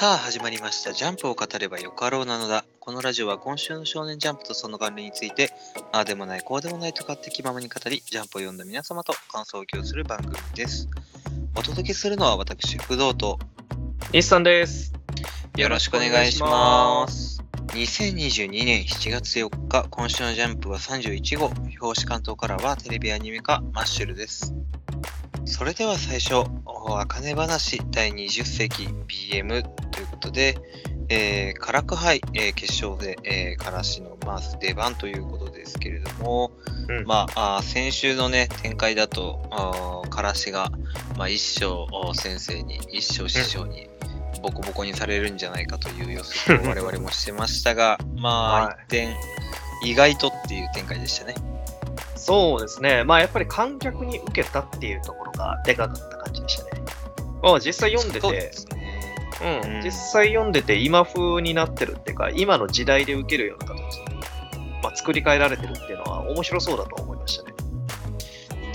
さあ始まりました。ジャンプを語ればよかろうなのだ。このラジオは今週の少年ジャンプとその関連について、ああでもない、こうでもないと勝手気ままに語り、ジャンプを読んだ皆様と感想を共有する番組です。お届けするのは私、不動と日産です。よろしくお願いします。2022年7月4日、今週のジャンプは31号、表紙関東からはテレビアニメ化マッシュルです。それでは最初、おあかね話第20世紀 BM ことで、えー、カラク杯、えー決勝で、えー、からしのまあ出番ということですけれども、うんまあ、あー先週のね、展開だと、からしが、まあ、一生お先生に、一生師匠に、ボコボコにされるんじゃないかという予測を 我々もしてましたが、まあ、はい一点、意外とっていう展開でしたね。そうですね。まあやっぱり観客に受けたっていうところがでかかった感じでしたね。まあ実際読んでそうてで、すね。うんうん実際読んでて今風になってるっていうか、今の時代で受けるような形に、まあ、作り変えられてるっていうのは面白そうだと思いましたね。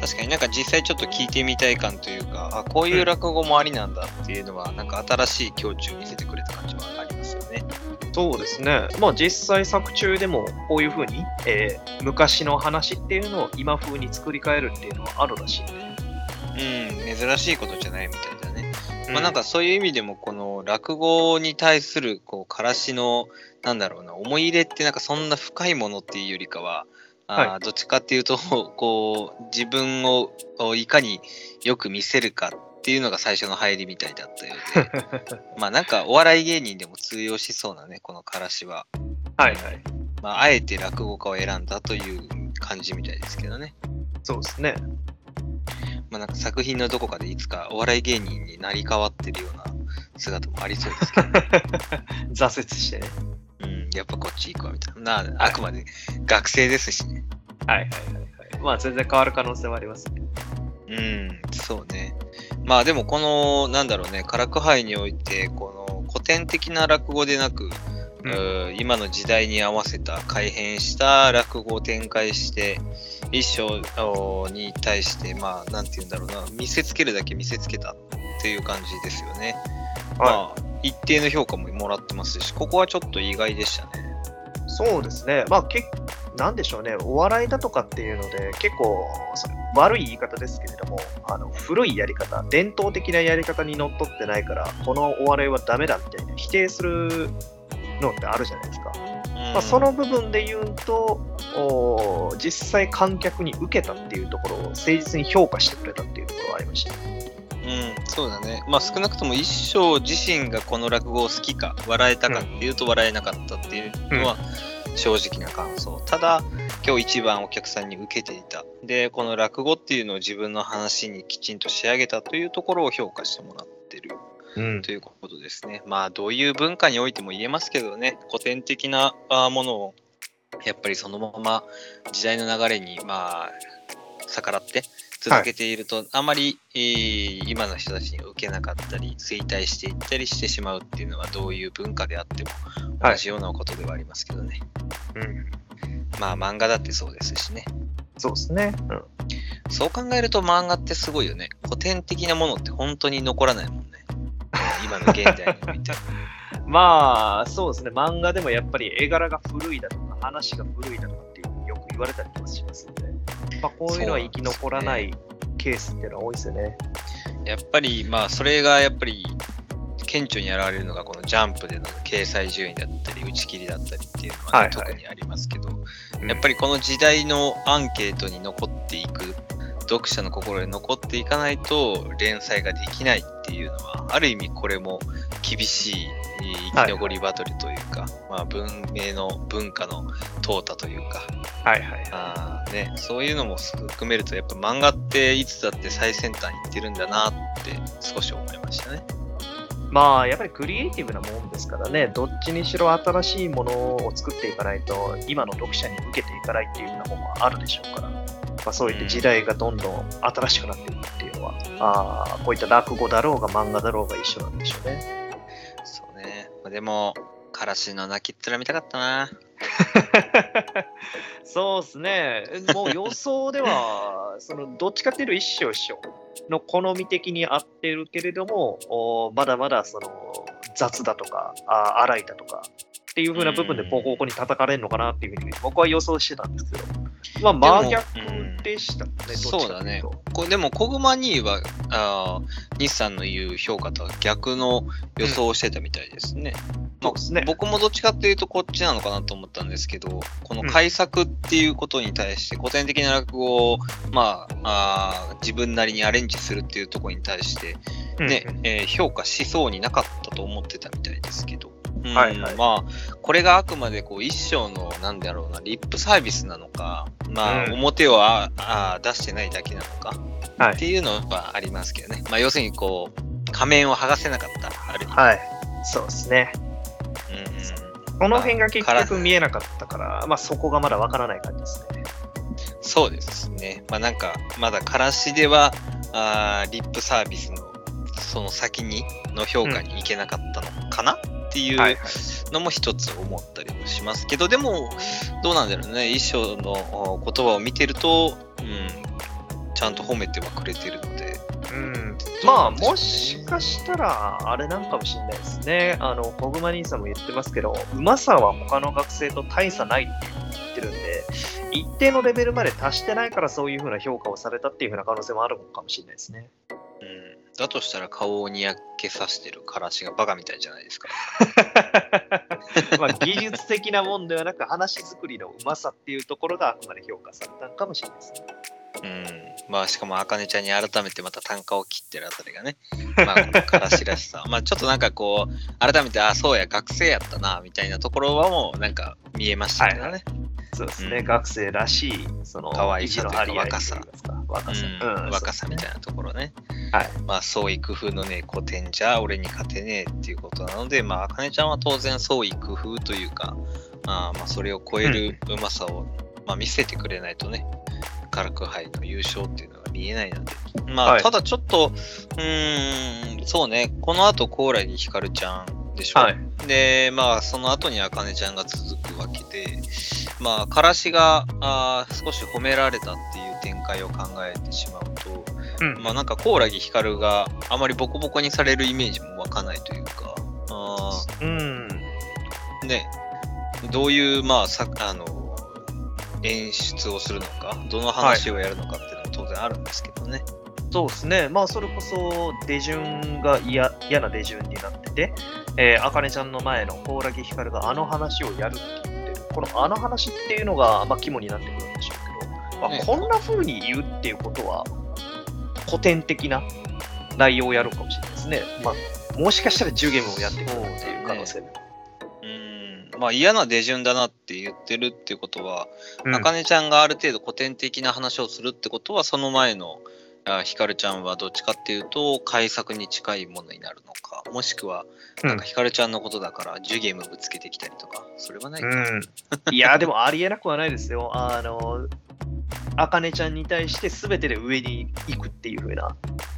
確かになんか実際ちょっと聞いてみたい感というか、あこういう落語もありなんだっていうのは、なんか新しい境地を見せてくれた感じはありますよね。そうですね。まあ実際作中でもこういう風に、えー昔の話っていうのを今風に作り変えるっていうのはあるらしいんで。うん、珍しいことじゃないみたいだね。まあなんかそういう意味でも、この落語に対する、こう、からしの、なんだろうな、思い入れってなんかそんな深いものっていうよりかは、あどっちかっていうと、こう、自分をいかによく見せるかっていうのが最初の入りみたいだったようで、まあなんかお笑い芸人でも通用しそうなね、このからしは。はいはい。まあ、あえて落語家を選んだという感じみたいですけどね。そうですね。まあなんか作品のどこかでいつかお笑い芸人になり変わってるような姿もありそうですけど、ね、挫折してね。うん、やっぱこっち行くわみたいな。なあくまで学生ですしね。はいはいはいはい。まあ全然変わる可能性はありますね。うん、そうね。まあでもこの、なんだろうね、カラク杯において、この古典的な落語でなく、うん今の時代に合わせた改変した落語を展開して、一章おに対して、まあ、なんて言うんだろうな、見せつけるだけ見せつけたっていう感じですよね。まあ、一定の評価ももらってますし、ここはちょっと意外でしたね。そうですね。まあ、けなんでしょうね。お笑いだとかっていうので、結構、悪い言い方ですけれども、あの古いやり方、伝統的なやり方にのっとってないから、このお笑いはダメだみたいな否定するのってあるじゃないですか。まあ、その部分で言うと、実際観客に受けたっていうところを誠実に評価してくれたっていうところはありましたね。うん、そうだね。まあ少なくとも一生自身がこの落語を好きか、笑えたかっていうと笑えなかったっていうのは正直な感想。ただ、今日一番お客さんに受けていた。で、この落語っていうのを自分の話にきちんと仕上げたというところを評価してもらってるうんということですね。まあどういう文化においても言えますけどね、古典的なあものをやっぱりそのまま時代の流れにまあ逆らって続けていると、あまり、えー今の人たちに受けなかったり衰退していったりしてしまうっていうのはどういう文化であってもはい同じようなことではありますけどね。うん、まあ漫画だってそうですしね。そうですね。うんそう考えると漫画ってすごいよね。古典的なものって本当に残らないもんね。今の現代において。まあ、そうですね。漫画でもやっぱり絵柄が古いだとか、話が古いだとかっていうよく言われたりもしますので、まあ、こういうのは生き残らないケースっていうのは多いですよね。やっぱり、まあ、それがやっぱり、顕著に現れるのが、このジャンプでの掲載順位だったり、打ち切りだったりっていうのはね、はいはい特にありますけど、うんやっぱりこの時代のアンケートに残っていく、読者の心に残っていかないと、連載ができないっていうのは、ある意味これも厳しいえー生き残りバトルというか、まあ、文明の文化の淘汰というか、はいはい。あーね、そういうのも含めると、やっぱ漫画っていつだって最先端行ってるんだなって少し思いましたね。まあ、やっぱりクリエイティブなもんですからね、どっちにしろ新しいものを作っていかないと、今の読者に受けていかないっていうようなものはあるでしょうから、まあ、そういった時代がどんどん新しくなっていくっていうのは、あーこういった落語だろうが漫画だろうが一緒なんでしょうね。そうね。まあでも、からしの泣きっ面見たかったな。そうですね。もう予想では、そのどっちかっていうと一生一生の好み的に合ってるけれども、おまだまだその雑だとか、あ荒いだとかっていう風な部分でボコボコに叩かれるのかなっていうふうに僕は予想してたんですけど、まあ真逆でしたね、そうだね。これでも、コグマ2はあー日産の言う評価とは逆の予想をしてたみたいですね。そうですね。僕もどっちかっていうとこっちなのかなと思ったんですけど、この改作っていうことに対して古典的な落語を、まあ、あー自分なりにアレンジするっていうところに対して、ねうんえー評価しそうになかったと思ってたみたいですけど、うんはいはいまあこれがあくまでこう一生のなんだろうなリップサービスなのか、まあ、うん表をああ出してないだけなのか、はいっていうのはありますけどね、まあ、要するにこう仮面を剥がせなかったある意味、はい。そうですね。うんうんこの辺が結局見えなかったから、まあそこがまだわからない感じですね。そうですね。まあなんか、まだからしでは、あーリップサービスのその先にの評価に行けなかったのかな、っていう。のも一つ思ったりもしますけど、でも、どうなんだろうね。衣装のお言葉を見てると、うん、ちゃんと褒めてはくれてるので。うん、まあ、もしかしたら、あれなんかもしれないですね。あの、コグマ兄さんも言ってますけど、うまさは他の学生と大差ないって言ってるんで、一定のレベルまで達してないからそういうふうな評価をされたっていうふうな可能性もあるのかもしれないですね。うん、だとしたら顔をにやけさせてるからしがバカみたいじゃないですか。まあ、技術的なもんではなく、話作りのうまさっていうところがあくまで評価されたのかもしれないですね。うん、まあしかもあかねちゃんに改めてまた単価を切ってるあたりがね、まあこのからしらしさ、まあちょっとなんかこう、改めて、あ、そうや、学生やったな、みたいなところはもうなんか見えましたけどね。そうですね、うん。学生らしい、その、可愛さというか若さ。若さ。若さみたいなところね。はい。まあ創意工夫のね、古典じゃ俺に勝てねえっていうことなので、まああかねちゃんは当然創意工夫というか、あーまあそれを超えるうまさを、まあ、見せてくれないとね、カラク杯の優勝っていうのが見えないので。まあ、はい。ただちょっと、うーん、そうね、この後、コーラにひかるちゃんでしょ。はい。で、まあ、その後にあかねちゃんが続くわけで、まあ、からしがあー少し褒められたっていう展開を考えてしまうと、うんまあ、なんか、コーラギヒカルがあまりボコボコにされるイメージも湧かないというか、あうん。ーね、どういう、まあ、さあの、演出をするのか、どの話をやるのかっていうのも当然あるんですけどね。そうですね、まあ、それこそ出順が嫌嫌な出順になってて、えー、あかねちゃんの前の蓬莱ひかるがあの話をやるって言ってる、このあの話っていうのが、まあ、肝になってくるんでしょうけど、まあねこんな風に言うっていうことは、古典的な内容をやるかもしれないですね。まあ、もしかしたら10ゲームをやってくるっていう可能性も。うん、まあ嫌な出順だなって言ってるっていうことは、うんあかねちゃんがある程度古典的な話をするってことは、その前のあひかるちゃんはどっちかっていうと、改作に近いものになるのか、もしくは、うんなんかひかるちゃんのことだから、ジュゲームぶつけてきたりとか、それはないか。うん、いや、でもありえなくはないですよ。あの、あかねちゃんに対して全てで上に行くっていう風な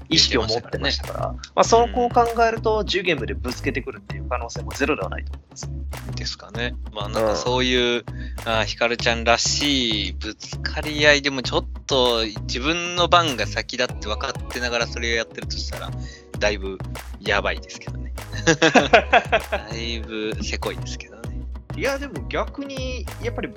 意識を持ってましたから、まあ、その子を考えると、10ゲームでぶつけてくるっていう可能性もゼロではないと思います。ですかね。まあなんかそういう、あひかるちゃんらしいぶつかり合いでもちょっと自分の番が先だって分かってながらそれをやってるとしたら、だいぶやばいですけどね。だいぶせこいですけどね。いや、でも逆に、やっぱり、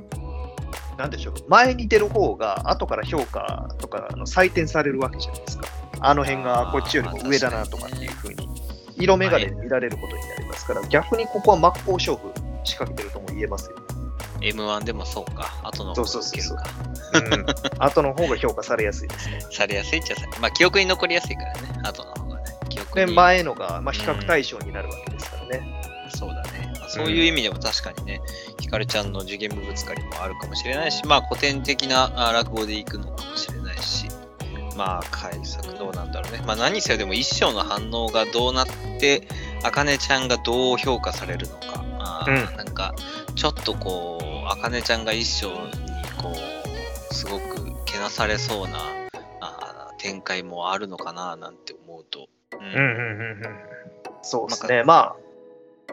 なんでしょう、前に出る方が後から評価とかあの採点されるわけじゃないですか。あの辺がこっちよりも上だなとかっていう風に、色眼鏡で見られることになりますから、逆にここは真っ向勝負仕掛けてるとも言えますよ。M1 でもそうか、後の方が受けるか。うん、後の方が評価されやすいですね。されやすいっちゃされまあ記憶に残りやすいからね、後の方がね。記憶で、に前のが、まあ、比較対象になるわけですからね。そうだね。まあ、そういう意味でも確かにね、ひかるちゃんの受験部ぶつかりもあるかもしれないし、まあ古典的なあ落語でいくのかもしれないし、まあ改作どうなんだろうね。まあ何せよでも一生の反応がどうなって、あかねちゃんがどう評価されるのか。あーうんなんか、ちょっとこう、あかねちゃんが一生にこう、すごくけなされそうなあー展開もあるのかななんて思うと。うんうんうんうんうん。そうですね。まあ、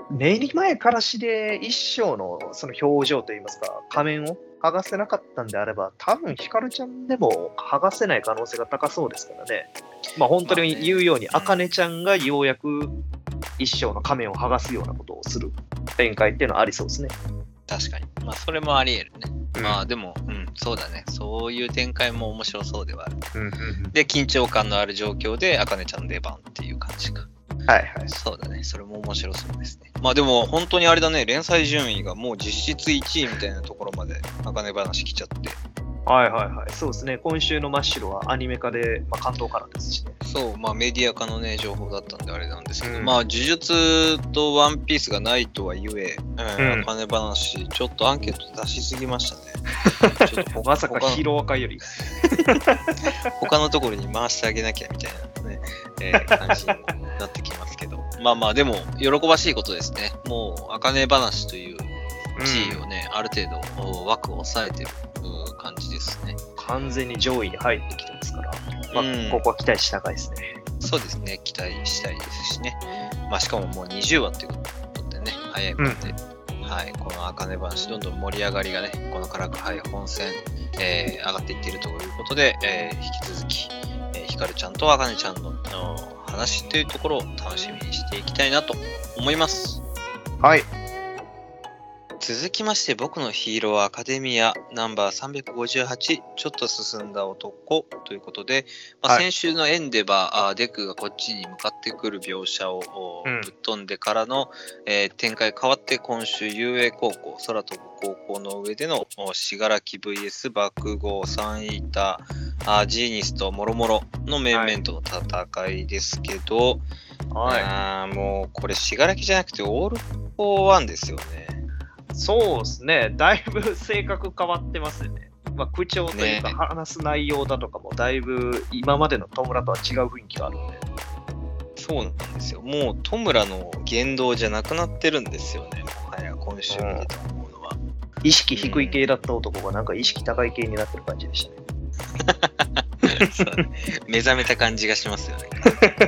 目に前からしで一生のその表情といいますか、仮面を剥がせなかったんであれば、多分ヒカルちゃんでも剥がせない可能性が高そうですからね。まあ本当に言うように、あかねちゃんがようやく一生の仮面を剥がすようなことをする展開っていうのはありそうですね。確かに。まあ、それもあり得るね。うんまあ、でも、うん、そうだね。そういう展開も面白そうではある。うんうんうんで、緊張感のある状況で、あかねちゃんの出番っていう感じか。はいはい。そうだね。それも面白そうですね。まあでも、本当にあれだね、連載順位がもう実質1位みたいなところまで、あかね話来ちゃって。はいはいはい。そうですね。今週のマッシュルはアニメ化で、まあ、関東からですしね。そう、まあメディア化のね、情報だったんであれなんですけど、うんまあ呪術とワンピースがないとはいえ、うんうんあかね話、ちょっとアンケート出しすぎましたね。ちょっと他まさかヒロアカより。他のところに回してあげなきゃみたいなね、えー感じにもなってきますけど。まあまあ、でも、喜ばしいことですね。もう、あかね話という地位をね、ある程度お枠を抑えてるうん感じですね。完全に上位に入ってきてますから、まあうんここは期待し高いですね。そうですね、期待したいですしね。まあ、しかももう20話ということでね、早いもんで、はい、このあかね話、どんどん盛り上がりがね、この辛くはい本戦、えー上がっていっているということで、えー引き続き、えーひかるちゃんとあかねちゃんのの話というところを楽しみにしていきたいなと思います。はい。続きまして、僕のヒーローアカデミアナンバー358、ちょっと進んだ男ということで、まあ、はい。先週のエンデバー、あーデクがこっちに向かってくる描写をぶっ飛んでからの、えー展開変わって、今週、遊泳高校、空飛ぶ高校の上での信楽 VS 爆豪3イーター、ジーニスともろもろの面々との戦いですけど、はあーもうこれ、死柄木じゃなくて、オール・フォー・ワンですよね。い。そうですね。だいぶ性格変わってますよね。まあ、口調というか、ね話す内容だとかも、だいぶ今までの弔とは違う雰囲気があるんで。そうなんですよ。もう、弔の言動じゃなくなってるんですよね。もはや、今週見てて思うのは。意識低い系だった男がなんか意識高い系になってる感じでしたね。目覚めた感じがしますよね。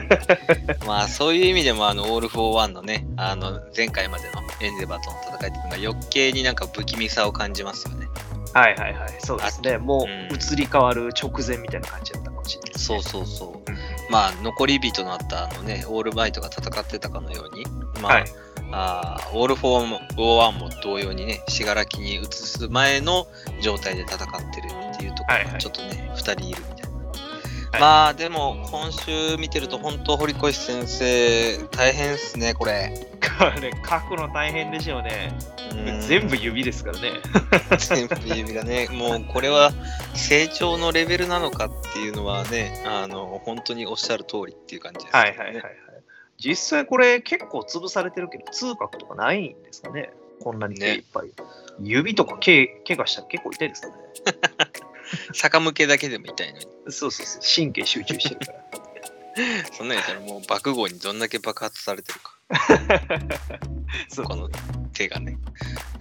まあ、そういう意味でも、あの、オール・フォー・ワンのね、あの、前回までのエンデバーとの戦いっていうのが余計になんか不気味さを感じますよね。はいはいはい。そうですね。もううん移り変わる直前みたいな感じだったかもしれないですね、そうそうそう。うんまあ、残り火となったあのね、オールマイトが戦ってたかのように、まあ、はいあーオール・フォー・ワンも同様にね、死柄木に移す前の状態で戦ってるっていうところがはいはいちょっとね、二、人いるみたいな。いまあでも今週見てると本当堀越先生大変っすねこれ。これ書くの大変でしょうね。うん全部指ですからね。全部指がねもうこれは成長のレベルなのかっていうのはねあの本当におっしゃる通りっていう感じです、ね。はいはいはいはい。実際これ結構潰されてるけど、痛覚とかないんですかねこんなに手いっぱい。指とか毛怪我したら結構痛いですかね 逆向けだけでも痛いのに。そうそうそう。神経集中してるから。そんなんやったらもう爆豪にどんだけ爆発されてるか。そうこの手がね。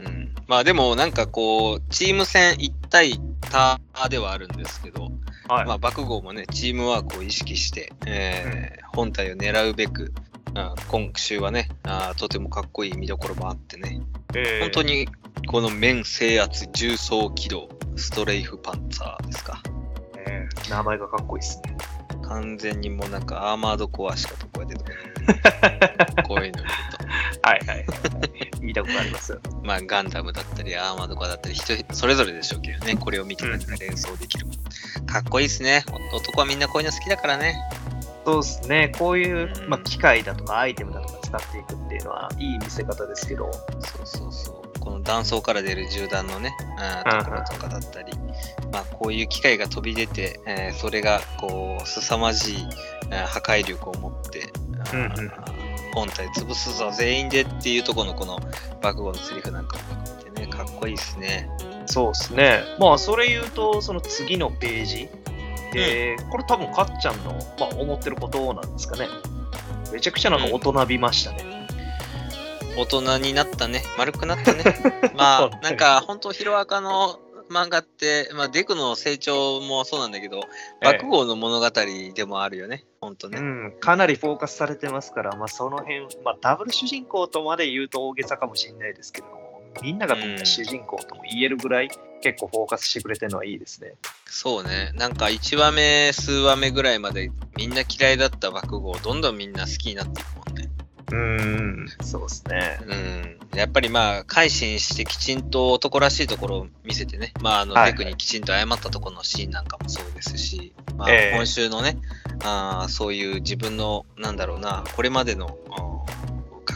うん、まあでもなんかこうチーム戦1対他ではあるんですけど、はい。まあ、爆豪もねチームワークを意識して、えー本体を狙うべく、あ今週はねあーとてもかっこいい見どころもあってねえー本当。にこの面制圧重装機動ストレイフパンツァーですかえー名前がかっこいいですね。完全にもうなんかアーマードコアしかとこが出てこないこういうの見るとはいはい。見たことありますよ。まあ、ガンダムだったり、アーマードコアだったり、人それぞれでしょうけどね、これを見て何か連想できる。かっこいいですね。男はみんなこういうの好きだからね。そうですね。こういうう、んまあ、機械だとかアイテムだとか使っていくっていうのは、いい見せ方ですけど、そうそうそう。この断層から出る銃弾のね、あーところとかだったり、まあ、こういう機械が飛び出て、えーそれがこう凄まじい破壊力を持って、うんうん本体潰すぞ全員でっていうところのこの爆豪のセリフなんかも含めてねかっこいいですね。そうですね。まあ、それ言うと、その次のページで、これ多分、かっちゃんの、まあ、思ってることなんですかね。めちゃくちゃなんか大人びましたね。大人になったね丸くなったね。まあなんか本当ヒロアカの漫画って、まあ、デクの成長もそうなんだけど、爆豪の物語でもあるよね、本当ね。うん、かなりフォーカスされてますから、まあ、その辺、まあ、ダブル主人公とまで言うと大げさかもしれないですけども、みんながみんな主人公とも言えるぐらい、結構フォーカスしてくれてるのはいいですね。そうね。なんか1話目、数話目ぐらいまでみんな嫌いだった爆豪をどんどんみんな好きになっていくもんね。うーん、そうですね。うん。やっぱりまあ、改心してきちんと男らしいところを見せてね。まあ、あの、はいはいデクにきちんと謝ったところのシーンなんかもそうですし、まあ、ええ今週のね、あーそういう自分の、なんだろうな、これまでの、うん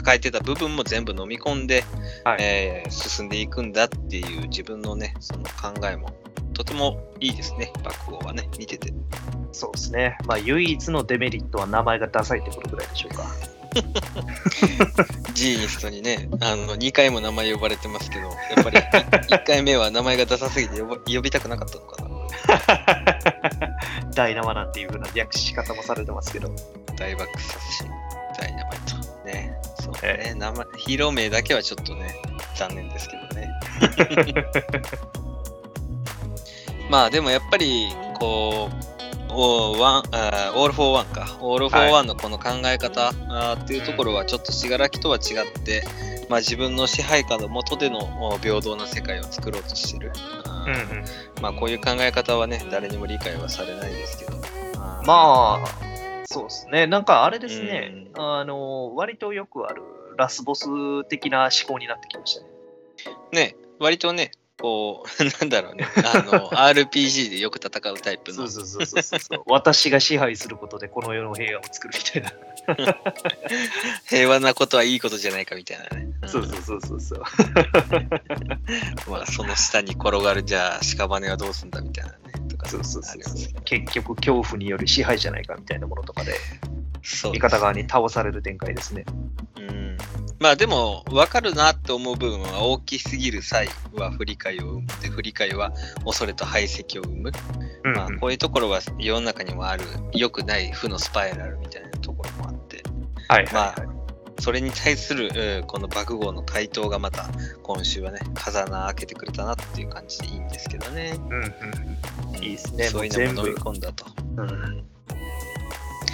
抱えてた部分も全部飲み込んで、はいえー進んでいくんだっていう自分のね、その考えも、とてもいいですね、爆豪はね、見てて。そうですね。まあ、唯一のデメリットは名前がダサいってことぐらいでしょうか。ジーニストにね、あの、2回も名前呼ばれてますけど、やっぱり1回目は名前がダサすぎて呼ば呼びたくなかったのかな。ダイナマなんていう風な訳し方もされてますけど。大バック殺し、ダイナマイト。ね、そうえね、名前、ヒーロー名だけはちょっとね、残念ですけどね。まあでもやっぱり、こう、オーワオール・フォー・ワンか。オール・フォー・ワンのこの考え方、あーっていうところはちょっと死柄木とは違って、まあ自分の支配下の下でのお平等な世界を作ろうとしてる。あーうんまあこういう考え方はね、誰にも理解はされないですけど。まあ、そうですね。なんかあれですね、うあの、割とよくあるラスボス的な思考になってきましたね。ね、割とね、こう、なんだろうね、あの、RPG でよく戦うタイプの、そうそうそうそうそうそう。私が支配することでこの世の平和を作るみたいな。平和なことはいいことじゃないかみたいなね。んそうそうそうそうそう。まあ、その下に転がる、じゃあ、屍はどうすんだみたいなね。とかそうそうそうありますけど結局恐怖による支配じゃないかみたいなものとかでそう味方側に倒される展開ですね。うん。まあでも、分かるなって思う部分は大きすぎる際は不理解を生む。で、不理解は恐れと排斥を生む。うんまあ、こういうところは世の中にもある、良くない負のスパイラルみたいなところもあって、はいまあはいはい。それに対する、うんこの爆豪の回答がまた今週はね、風穴開けてくれたなっていう感じでいいんですけどね。うんうんうんいいですねそういうのも飲み込んだと。うんうん、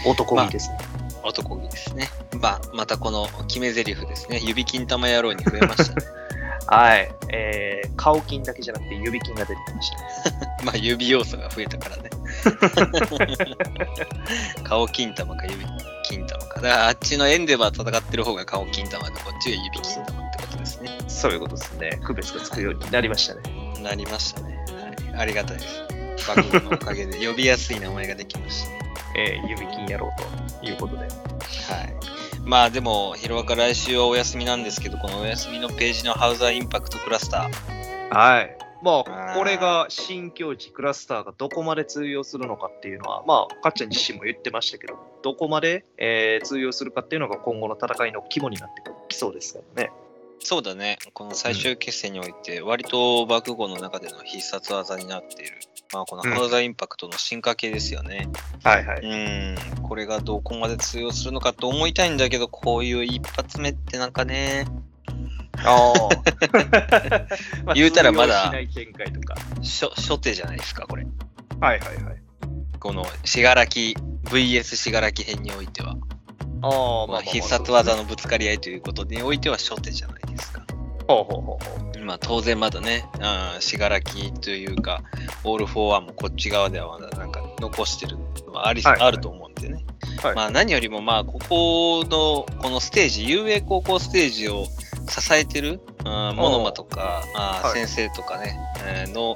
男気ですね。男気ですね。まあ、またこの決め台詞ですね。指金玉野郎に増えましたね。はい。えー、顔筋だけじゃなくて指筋が出てきました。まあ、指要素が増えたからね。顔金玉か指金玉か。だからあっちのエンデバー戦ってる方が顔金玉で、こっちが指金玉ってことですね。そういうことですね。区別がつくようになりましたね。なりましたね。はい、ありがたいです。爆豪のおかげで 呼びやすい名前ができました。えー、指筋やろうということで。はい。まあでも、ヒロアカ来週はお休みなんですけど、このお休みのページのハウザーインパクトクラスター。はい。まあ、これが新境地クラスターがどこまで通用するのかっていうのは、まあ、かっちゃん自身も言ってましたけど、どこまで、えー通用するかっていうのが今後の戦いの肝になってきそうですからね。そうだね。この最終決戦において、割と爆豪の中での必殺技になっている。まあ、このハウザーインパクトの進化系ですよね。はいはう。ん。これがどこまで通用するのかと思いたいんだけど、こういう一発目ってなんかね、あ あ。言うたらまだ通用しない展開とか。初初手じゃないですか、これ。はいはいはい。この、しがらき、VS しがらき編においては。ああまあ、必殺技のぶつかり合いということにおいては初手じゃないですか。ほうほうほう。まあ当然まだね、うん、死柄木というか、オール・フォー・ワンもこっち側ではまだなんか残してるのはあり、はいはいあると思うんでね。はいまあ何よりもまあここのこのステージ、雄英高校ステージを支えてる、うん、モノマとか、あはい先生とかね、えーの、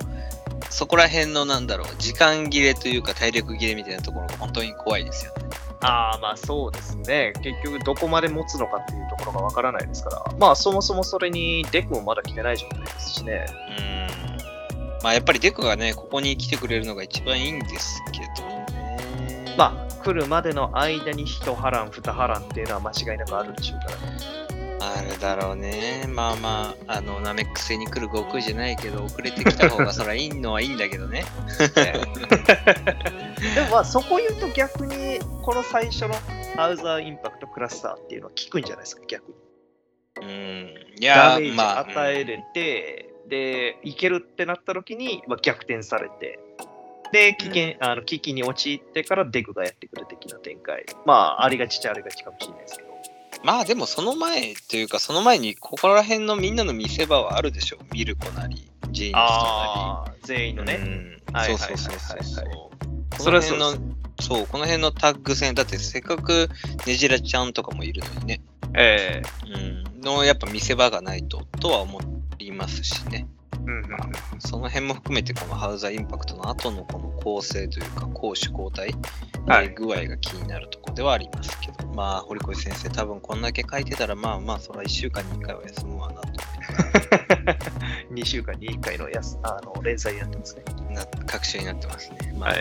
そこら辺のなんだろう、時間切れというか体力切れみたいなところが本当に怖いですよね。ああ、まあそうですね。結局どこまで持つのかっていうところがわからないですから。まあそもそもそれにデクもまだ来てない状態ですしね。うん。まあやっぱりデクがね、ここに来てくれるのが一番いいんですけどね。まあ来るまでの間に一波乱二波乱っていうのは間違いなくあるでしょうからね。あるだろうね。まあまあ、あの、ナメック星に来る悟空じゃないけど、遅れてきた方がそりゃいいのはいいんだけどね。でもまあそこ言うと逆にこの最初のハウザーインパクトクラスターっていうのは効くんじゃないですか逆に。うん。いダやメージまあ、与えれて、で、いけるってなった時に、まあ、逆転されて、で、危険、あの危機に陥ってからデクがやってくる的な展開。まあ、ありがちっちゃありがちかもしれないですけど。まあでもその前というか、その前にここら辺のみんなの見せ場はあるでしょ。ミルコなり、ジェインストなああ、全員のり。ね。うんはいそうそうそうそうそれはそうのそう、この辺のタッグ戦、だってせっかくねじらちゃんとかもいるのにね。えうん。の、やっぱ見せ場がないと、とは思いますしね。えうんうんその辺も含めて、このハウザーインパクトの後のこの構成というか、攻守交代、具合が気になるところではありますけど、まあ、堀越先生、多分こんだけ書いてたら、まあまあ、それは1週間に1回は休むわなと。2週間に1回のやすあの連載やってますね。な確信になってますね。まあ、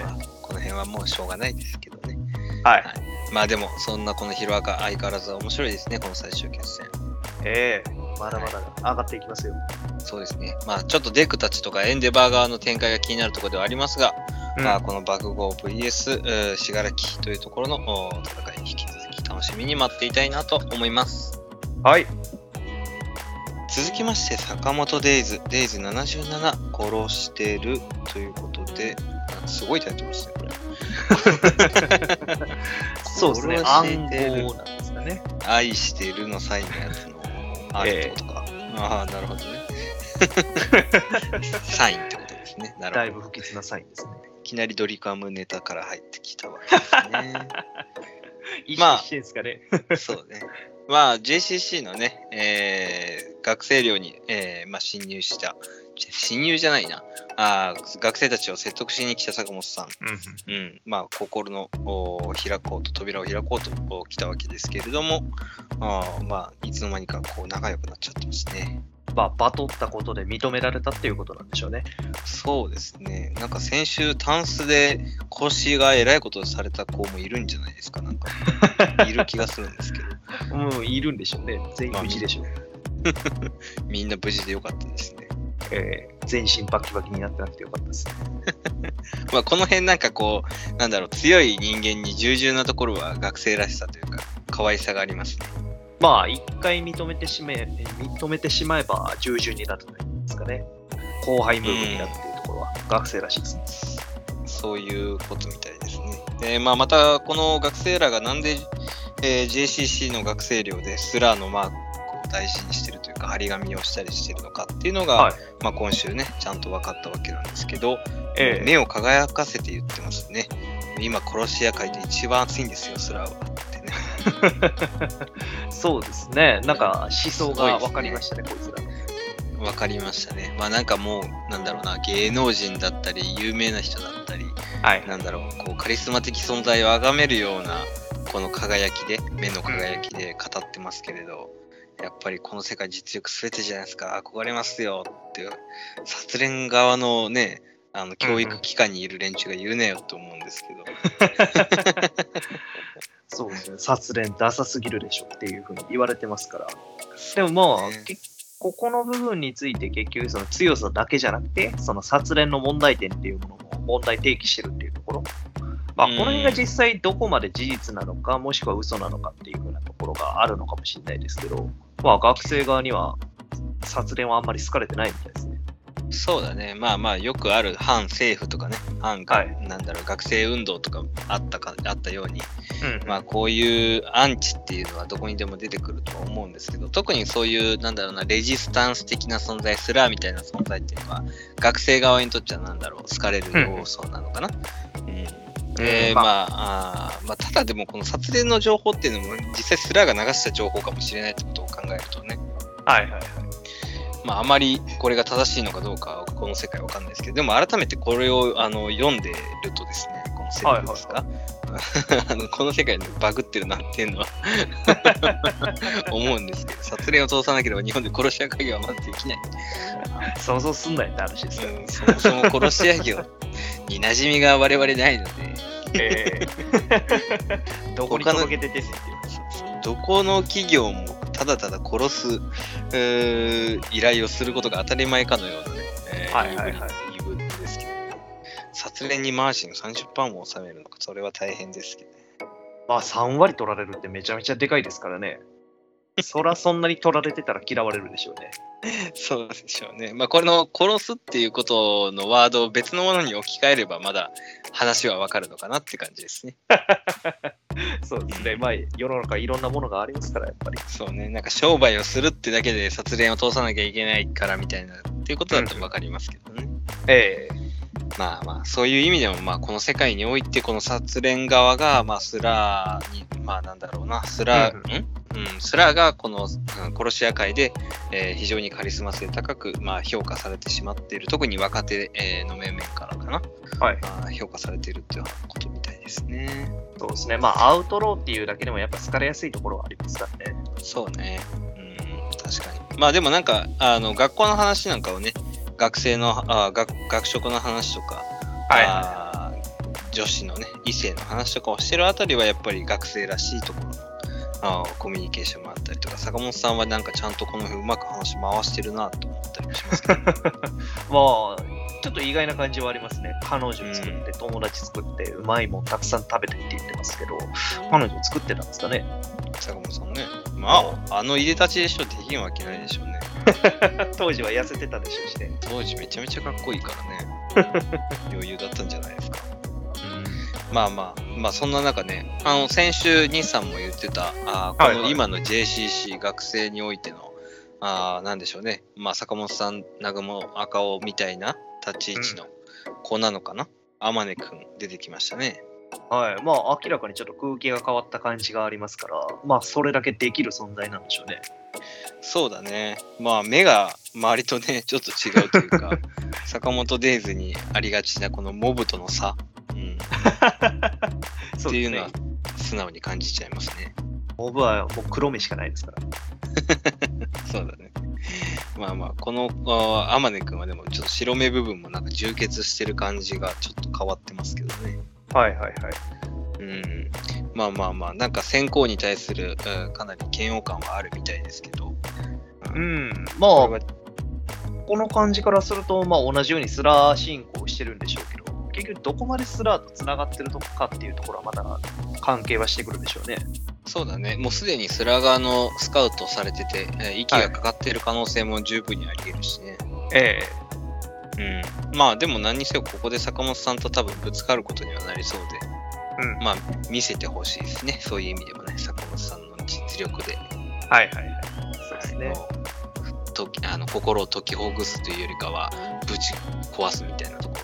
この辺はもうしょうがないですけどね。はい。まあでも、そんなこのヒロアカ、相変わらず面白いですね、この最終決戦。ええまだまだ上がっていきますよ。そうですね。まあちょっとデクたちとかエンデバー側の展開が気になるところではありますが、まあこの爆豪 VS えー信楽というところのお戦い、引き続き楽しみに待っていたいなと思います。はい。続きまして、坂本デイズ、デイズ77、殺してるということで、すごいタイトルですね、これ。そうですね。殺暗号なんですかね。愛してるのサインのやつの、あるってことか。ああ、なるほどね。サインってことですね。なるほど。だいぶ不吉なサインですね。いきなりドリカムネタから入ってきたわけですね。意まあ識してんすかね。そうね。まあ、JCC のね、えー学生寮に、えーまあ、侵入した、侵入じゃないなあー、学生たちを説得しに来た坂本さん、うん、まあ、心のお開こうと、扉を開こうとお来たわけですけれども、あーまあ、いつの間にかこう仲良くなっちゃってますね。まあ、バトったことで認められたっていうことなんでしょうね。そうですね。なんか先週、タンスで腰がえらいことされた子もいるんじゃないですか。なんか、いる気がするんですけど。うん、いるんでしょうね。全員無事でしょう。みんな無事でよかったですね。えー全身バキバキになってなくてよかったです。まあ、この辺なんかこう、なんだろう、強い人間に従順なところは学生らしさというか、可愛さがありますね。まあ、一回認めてしまえ、認めてしまえば従順になるというんですかね。後輩ムーブになるっていうところは学生らしいですね。そういうことみたいですね。で、まあ、また、この学生らがなんで、えー JCC の学生寮でスラーのマークを大事にしてか、張り紙をしたりしてるのかっていうのが、はいまあ、今週ね、ちゃんと分かったわけなんですけど、ええ目を輝かせて言ってますね。今、殺し屋界で一番熱いんですよ、スラーは。ってね。そうですね。なんか思想が分かりましたね、こいつら。わかりましたね。まあなんかもう、なんだろうな、芸能人だったり、有名な人だったり、はい。なんだろう、こうカリスマ的存在を崇めるような、この輝きで、目の輝きで語ってますけれど、やっぱりこの世界実力すべてじゃないですか、憧れますよって、殺練側のね、あの教育機関にいる連中が言うなよって思うんですけど、そうですね。殺練ダサすぎるでしょっていうふうに言われてますから。でもまあ、ねけここの部分について結局その強さだけじゃなくて、その殺練の問題点っていうものも問題提起してるっていうところ。まあ、うんこの辺が実際どこまで事実なのか、もしくは嘘なのかっていうふうなところがあるのかもしれないですけど、まあ学生側には殺練はあんまり好かれてないみたいですね。そうだね。まあまあ、よくある反政府とかね、反が、はいなんだろう、学生運動とかあったか、あったように、うんまあこういうアンチっていうのはどこにでも出てくるとは思うんですけど、特にそういう、なんだろうな、レジスタンス的な存在、スラーみたいな存在っていうのは、学生側にとってはなんだろう、好かれる要素なのかな。うん。で、うんままあ、あーまあ、ただでもこの殺練の情報っていうのも、実際スラーが流した情報かもしれないってことを考えるとね、はいはいはい。まあ、あまりこれが正しいのかどうかはこの世界わかんないですけど、でも改めてこれをあの読んでるとですね、セリフですか、あのこの世界にバグってるなっていうのは 思うんですけど、殺練を通さなければ日本で殺し屋会議はまずできない。想像すんなよって話ですよ。うんそもそも殺し屋業に馴染みが我々ないので、えー どこに届けててんねんっていう。どこの企業もただただ殺す、えー依頼をすることが当たり前かのようなね、えーはいはいはい殺練にマージン30%も収めるのか、それは大変ですけどね。まあ3割取られるってめちゃめちゃでかいですからね。そらそんなに取られてたら嫌われるでしょうね。そうでしょうね。まあ、これの殺すっていうことのワードを別のものに置き換えれば、まだ話はわかるのかなって感じですね。そうですね。まあ、世の中いろんなものがありますから、やっぱり。そうね、なんか商売をするってだけで殺練を通さなきゃいけないからみたいな、っていうことだと分かりますけどね。ええまあまあ、そういう意味でも、まあ、この世界において、この殺練側が、まあ、スラーに、まあ、なんだろうな、スラー、うんん？うん、スラーがこの、うん殺し屋界で、えー非常にカリスマ性高く、まあ、評価されてしまっている、特に若手、えーの面々からかな、はい。まあ、評価されているっていうことみたいですね。そうですね。まあ、アウトローっていうだけでもやっぱ好かれやすいところはありますからね。そうね。うん、確かに。まあでもなんか、あの、学校の話なんかをね、学生の、あ学学食の話とか、あー女子のね、異性の話とかをしてるあたりはやっぱり学生らしいところのあーコミュニケーションもあったりとか、坂本さんはなんかちゃんとこの辺うまく話回してるなと思ったりもしますけど、まあ、ちょっと意外な感じはありますね。彼女作って、友達作って、うまいもんたくさん食べてって言ってますけど、彼女作ってたんですかね。坂本さんね。まあ、あの入れ立ちでしょ、できんわけないでしょうね。当時は痩せてたでしょうしね。当時めちゃめちゃかっこいいからね。余裕だったんじゃないですか。まあまあ、まあそんな中ね、あの先週、兄さんも言ってた、あこの今の JCC 学生においての、あーなんでしょうね、まあ坂本さん、南雲赤尾みたいな立ち位置の子なのかな、天音くん出てきましたね。はい。まあ、明らかにちょっと空気が変わった感じがありますから、まあ、それだけできる存在なんでしょうね。そうだね、まあ目が周りとね、ちょっと違うというか、坂本デイズにありがちなこのモブとの差、うん、そっていうのは素直に感じちゃいますね。モブはもう黒目しかないですから。そうだね。まあまあ、このあ天音くんはでもちょっと白目部分もなんか充血してる感じがちょっと変わってますけどね。はいはいはい。うん。まあまあまあ、なんか先行に対する、うんかなり嫌悪感はあるみたいですけど。うん。まあこの感じからすると、まあ、同じようにスラー進行してるんでしょうけど、結局どこまでスラーと繋がってるとかっていうところはまだ関係はしてくるでしょうね。そうだね。もうすでにスラガーのスカウトされてて、えー息がかかってる可能性も十分にあり得るしね。えうん。まあでも何にせよここで坂本さんと多分ぶつかることにはなりそうで、えうん。まあ見せてほしいですね。そういう意味でもね、坂本さんの実力で。はいはいはい。そうですね。もうとあの心を解きほぐすというよりかはぶち壊すみたいなところ。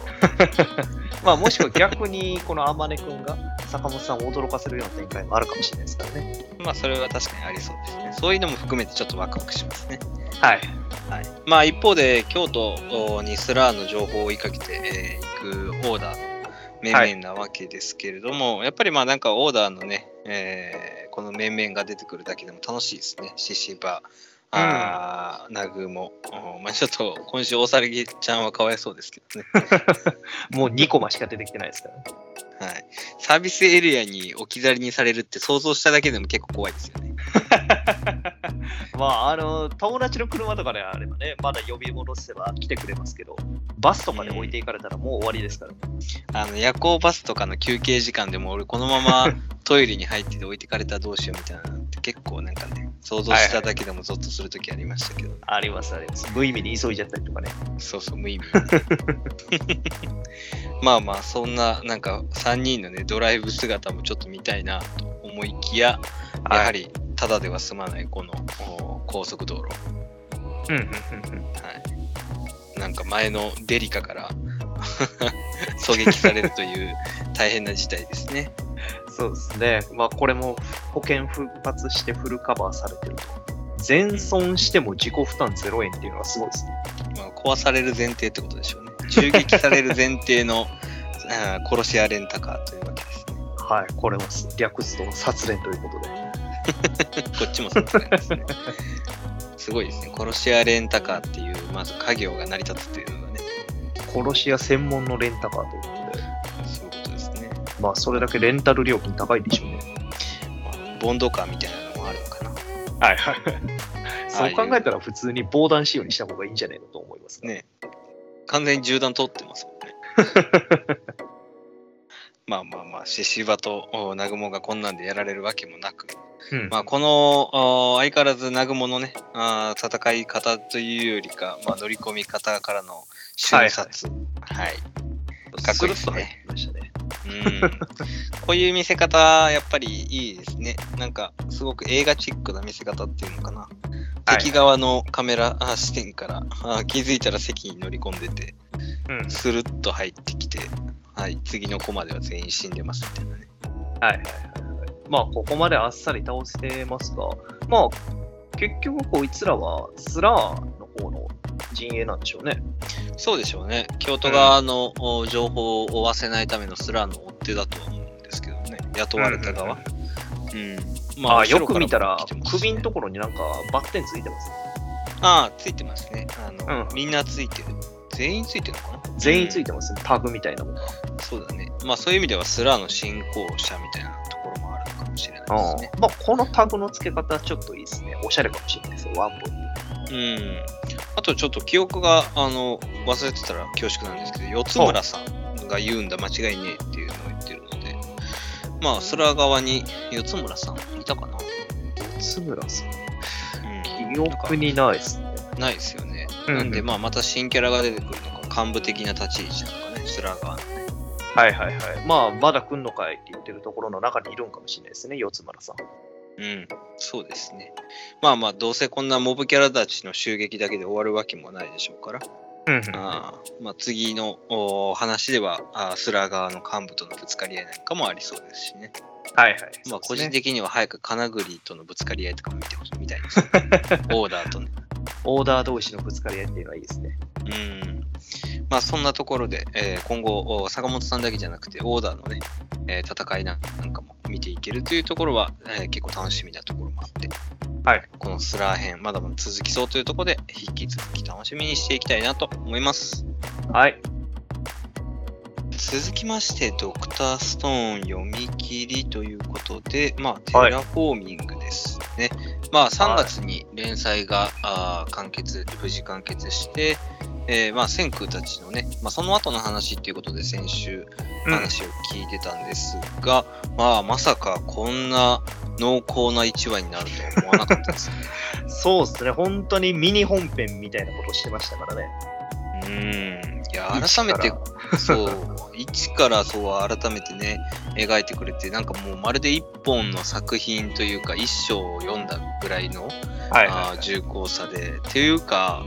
まあ、もしくは逆に、この天音くんが坂本さんを驚かせるような展開もあるかもしれないですからね。まあそれは確かにありそうですね。そういうのも含めてちょっとワクワクしますね。はい。はい。まあ一方で京都にスラーの情報を追いかけてい、くオーダーの面々なわけですけれども、やっぱりまあなんかオーダーのね、えーこの面々が出てくるだけでも楽しいですね。獅子場あーナグモ、うんまあ、ちょっと今週大さりちゃんはかわいそうですけどね もう2コマしか出てきてないですからね。はい。サービスエリアに置き去りにされるって想像しただけでも結構怖いですよね。まあ、あの、友達の車とかであればね、まだ呼び戻せば来てくれますけど、バスとかで置いていかれたらもう終わりですからね。あの、夜行バスとかの休憩時間でも俺このまま トイレに入ってて置いてかれたらどうしようみたいなのって結構なんかね、想像しただけでもゾッとするときありましたけど、あります、あります。無意味に急いじゃったりとかね。そうそう、無意味に。まあまあ、そんななんか3人のね、ドライブ姿もちょっと見たいなと思いきや、やはりただでは済まないこのお高速道路。うんうんうんうん。はい。なんか前のデリカから 狙撃されるという大変な事態ですね。そうですね。まあ、これも保険復活してフルカバーされてると。全損しても自己負担0円っていうのがすごいですね。まあ、壊される前提ってことでしょうね。銃撃される前提の 殺し屋レンタカーというわけですね。はい。これも略すと殺練ということで。こっちもそうですね。すごいですね。殺し屋レンタカーっていう、まず家業が成り立つっていうのがね、殺し屋専門のレンタカーということで。そういうことですね。まあ、それだけレンタル料金高いでしょうね。まあボンドカーみたいなのもあるのかな。はいはい。そう考えたら普通に防弾仕様にした方がいいんじゃないのと思いますね。ね完全に銃弾通ってますもんね。まあまあまあ、獅子場とお南雲がこんなんでやられるわけもなく、うん。まあ、このお相変わらず南雲のねあー戦い方というよりか、まあ、乗り込み方からの瞬殺、はいかっこいいですねこういう見せ方、やっぱりいいですね。なんか、すごく映画チックな見せ方っていうのかな。はい敵側のカメラあ視点からあ気づいたら席に乗り込んでて、うん。スルッと入ってきて、はい、次のコマでは全員死んでますみたいなね。はいはいはいはい。まあ、ここまであっさり倒してますが、まあ、結局こいつらはスラーの方の陣営なんでしょうね。そうでしょうね。京都側の、お情報を追わせないためのスラーの追っ手だとは思うんですけどね。雇われた側。うん。まあ、よく見たら首のところになんかバッテンついてます。ああ、ついてますね。あの、うんみんなついてる。全員ついてるのかな？全員ついててますね。タグみたいなものが。そうだね。まあそういう意味ではスラーの信仰者みたいなところもあるのかもしれないあですね。まあ、このタグの付け方ちょっといいですね。おしゃれかもしれないですよ。ワンポイ。うん。あとちょっと記憶が、あの、忘れてたら恐縮なんですけど、四つ村さんが言うんだ、間違いねえっていうのを言ってるので、まあ、スラー側に四つ村さんいたかな、津村さん。うん、記憶にないですね。ないですよね。うんなんで、まあ、また新キャラが出てくるのか、幹部的な立ち位置なのかね、スラー側のね。はいはいはい。まあ、まだ来んのかいって言ってるところの中にいるんかもしれないですね。四つ村さん。うん、そうですね。まあまあ、どうせこんなモブキャラたちの襲撃だけで終わるわけもないでしょうから、うんあーまあ、次のお話ではあースラー側の幹部とのぶつかり合いなんかもありそうですしね。はいはい。まあ、個人的には早く金栗とのぶつかり合いとかも見てほしいみたいです。オーダーとね。オーダー同士のぶつかり合いっていうのはいいですね。うん。まあ、そんなところで、えー今後、お坂本さんだけじゃなくて、オーダーのね、えー戦いなんかも見ていけるというところは、えー結構楽しみなところもあって、はい。このスラー編、まだまだ続きそうというところで、引き続き楽しみにしていきたいなと思います。はい。続きまして、ドクターストーン読み切りということで、まあ、テはいラフォーミングですね。まあ、3はい月に連載が、あー完結、無事完結して、えーまあ、千空たちのね、まあ、その後の話っていうことで先週うん話を聞いてたんですが、まあ、まさかこんな濃厚な1話になるとは思わなかったですね。そうですね。本当にミニ本編みたいなことをしてましたからね。うん。いや、改めて、そう、一からそう改めてね、描いてくれて、なんかもうまるで一本の作品というか、一章を読んだぐらいの、はいあー重厚さで、っていうか、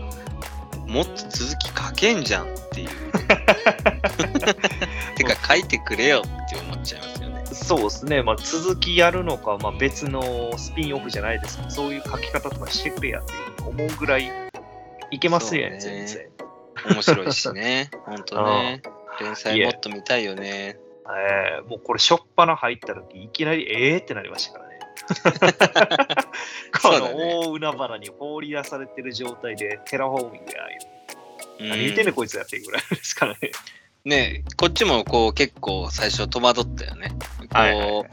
もっと続き書けんじゃんっていう。てか、書いてくれよって思っちゃいますよね。そうですね。まあ、続きやるのか、まあ、別のスピンオフじゃないですけど、そういう書き方とかしてくれやっていう思うぐらいいけますよね、ね全然。面白いしね。ほんとね。連載もっと見たいよね。えーもうこれ、しょっぱな入った時いきなりえーってなりましたからね。この大海原に放り出されてる状態でテラフォーミングや、うん何言ってんねんこいつやっていうぐらいですからね。ねこっちもこう結構最初戸惑ったよね。こう、はいはい。はい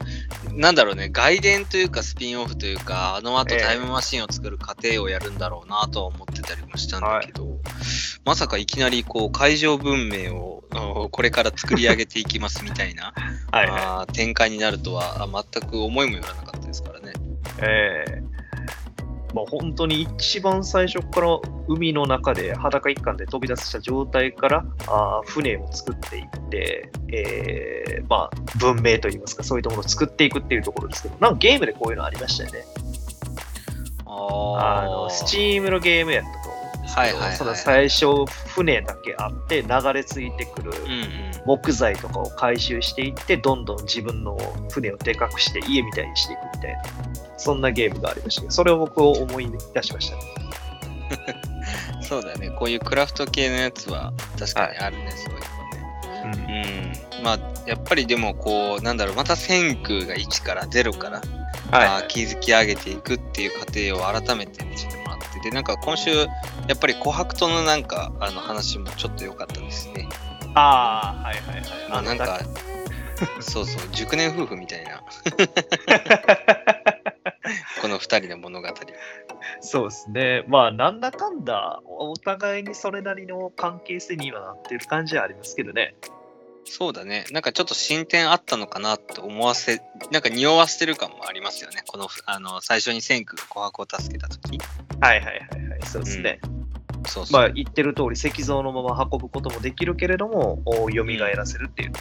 なんだろうね、外伝というかスピンオフというか、あの後ええ。タイムマシンを作る過程をやるんだろうなとは思ってたりもしたんだけど、まさかいきなりこう海上文明をあこれから作り上げていきますみたいな はい展開になるとはあ全く思いもよらなかったですからね。ええまあ、本当に一番最初から海の中で裸一貫で飛び出した状態からあー船を作っていって、えーまあ、文明といいますかそういったものを作っていくっていうところですけどなんかゲームでこういうのありましたよね。ああのスチームのゲームやったですけど、はいはいはいその最初船だけあって流れ着いてくるうんうん。木材とかを回収していってどんどん自分の船をでかくして家みたいにしていくみたいなそんなゲームがありましたけどそれを僕を思い出しましたね そうだよね。こういうクラフト系のやつは確かにあるね、そういうのね。うん。まあ、やっぱりでもこう、なんだろう、また千空が1から0から、あー築き上げていくっていう過程を改めて見せてて、で、なんか今週、やっぱり琥珀とのなんか、あの話もちょっと良かったですね。ああ、はいはいはい。まあなんだか、そうそう、熟年夫婦みたいな、この二人の物語。そうですね。まあ、なんだかんだ、お互いにそれなりの関係性にはなってる感じはありますけどね。そうだね。なんかちょっと進展あったのかなって思わせ、なんか匂わせてる感もありますよね。この、あの、最初に千空が琥珀を助けたとき。はいはいはいはい。そうですね。そうそう。まあ、言ってる通り、石像のまま運ぶこともできるけれども、お蘇らせるっていう。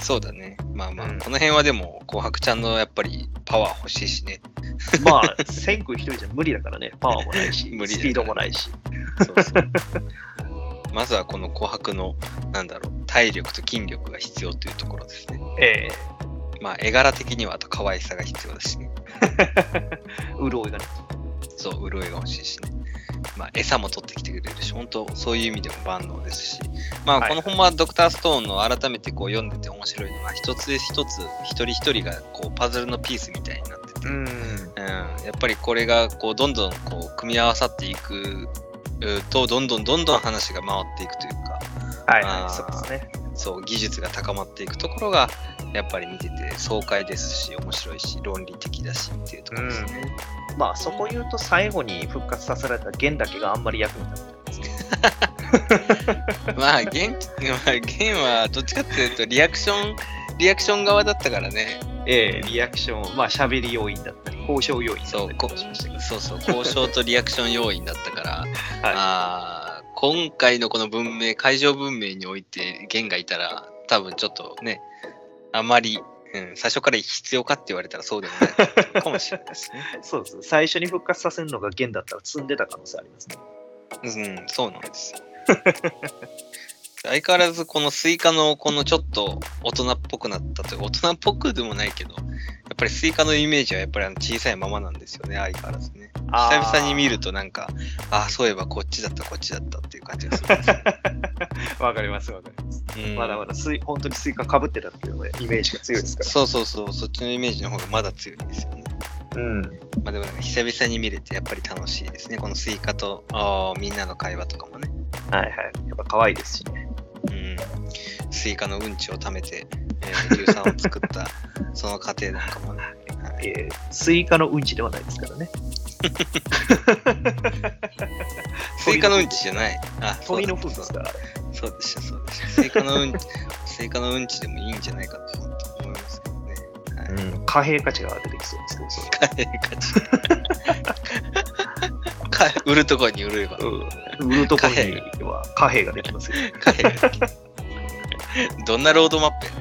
そうだね。まあまあ、うんこの辺はでも、紅白ちゃんのやっぱりパワー欲しいしね。まあ、千空一人じゃ無理だからね。パワーもないし、無理だよスピードもないし。そうそう。まずはこの紅白の、なんだろう、体力と筋力が必要というところですね。えまあ、絵柄的にはあと可愛さが必要だしね。え 潤いがね。そう、潤いが欲しいしね。まあ、餌も取ってきてくれるし、本当そういう意味でも万能ですし。まあ、はいこの本はドクターストーンの改めてこう読んでて面白いのは、一つ一つ、一人一人がこうパズルのピースみたいになってて、ん。うん、やっぱりこれがこうどんどんこう組み合わさっていくうとどんどんどんどん話が回っていくというかはい、はい、そうですね。そう技術が高まっていくところがやっぱり見てて爽快ですし面白いし論理的だしっていうところですね。まあ、そこ言うと最後に復活させられた弦だけがあんまり役に立ってないですね。まあゲン、まあ、ゲンはどっちかっていうとリアクションリアクション側だったからねええリアクション、まあ、喋り要因だったり、交渉要因だったりそうこしましたけど。そうそう交渉とリアクション要因だったから、はいあー今回のこの文明海上文明においてゲンがいたら多分ちょっとねあまり、うん、最初から必要かって言われたらそうでもないかもしれないですね。そうです。最初に復活させるのがゲンだったら詰んでた可能性ありますね。うん、そうなんですよ。相変わらずこのスイカのこのちょっと大人っぽくなったという大人っぽくでもないけどやっぱりスイカのイメージはやっぱりあの小さいままなんですよね相変わらずね久々に見るとなんかああそういえばこっちだったこっちだったっていう感じがする わかります、わかります。うんまだまだスイ本当にスイカかぶってたっていうのがイメージが強いですかそうそうそうそっちのイメージの方がまだ強いんですよねら。うん。まあでもなんか久々に見れてやっぱり楽しいですねこのスイカとみんなの会話とかもねはいはい。やっぱ可愛いですしね。うん、スイカのうんちを貯めて、えー、硫酸を作った その過程なんかもね、はいえースイカのうんちではないですからね。スイカのうんちじゃない。あ、ですか？ら。そうでした、そうでした。スイカのうんち、スイカのうんちでもいいんじゃないかと思思いますけどね。はい。うん。貨幣価値が出てきそうですけど、それ貨幣価値。か売るところに売れば、うん。売るところには貨幣ができますよ。貨幣が どんなロードマップや？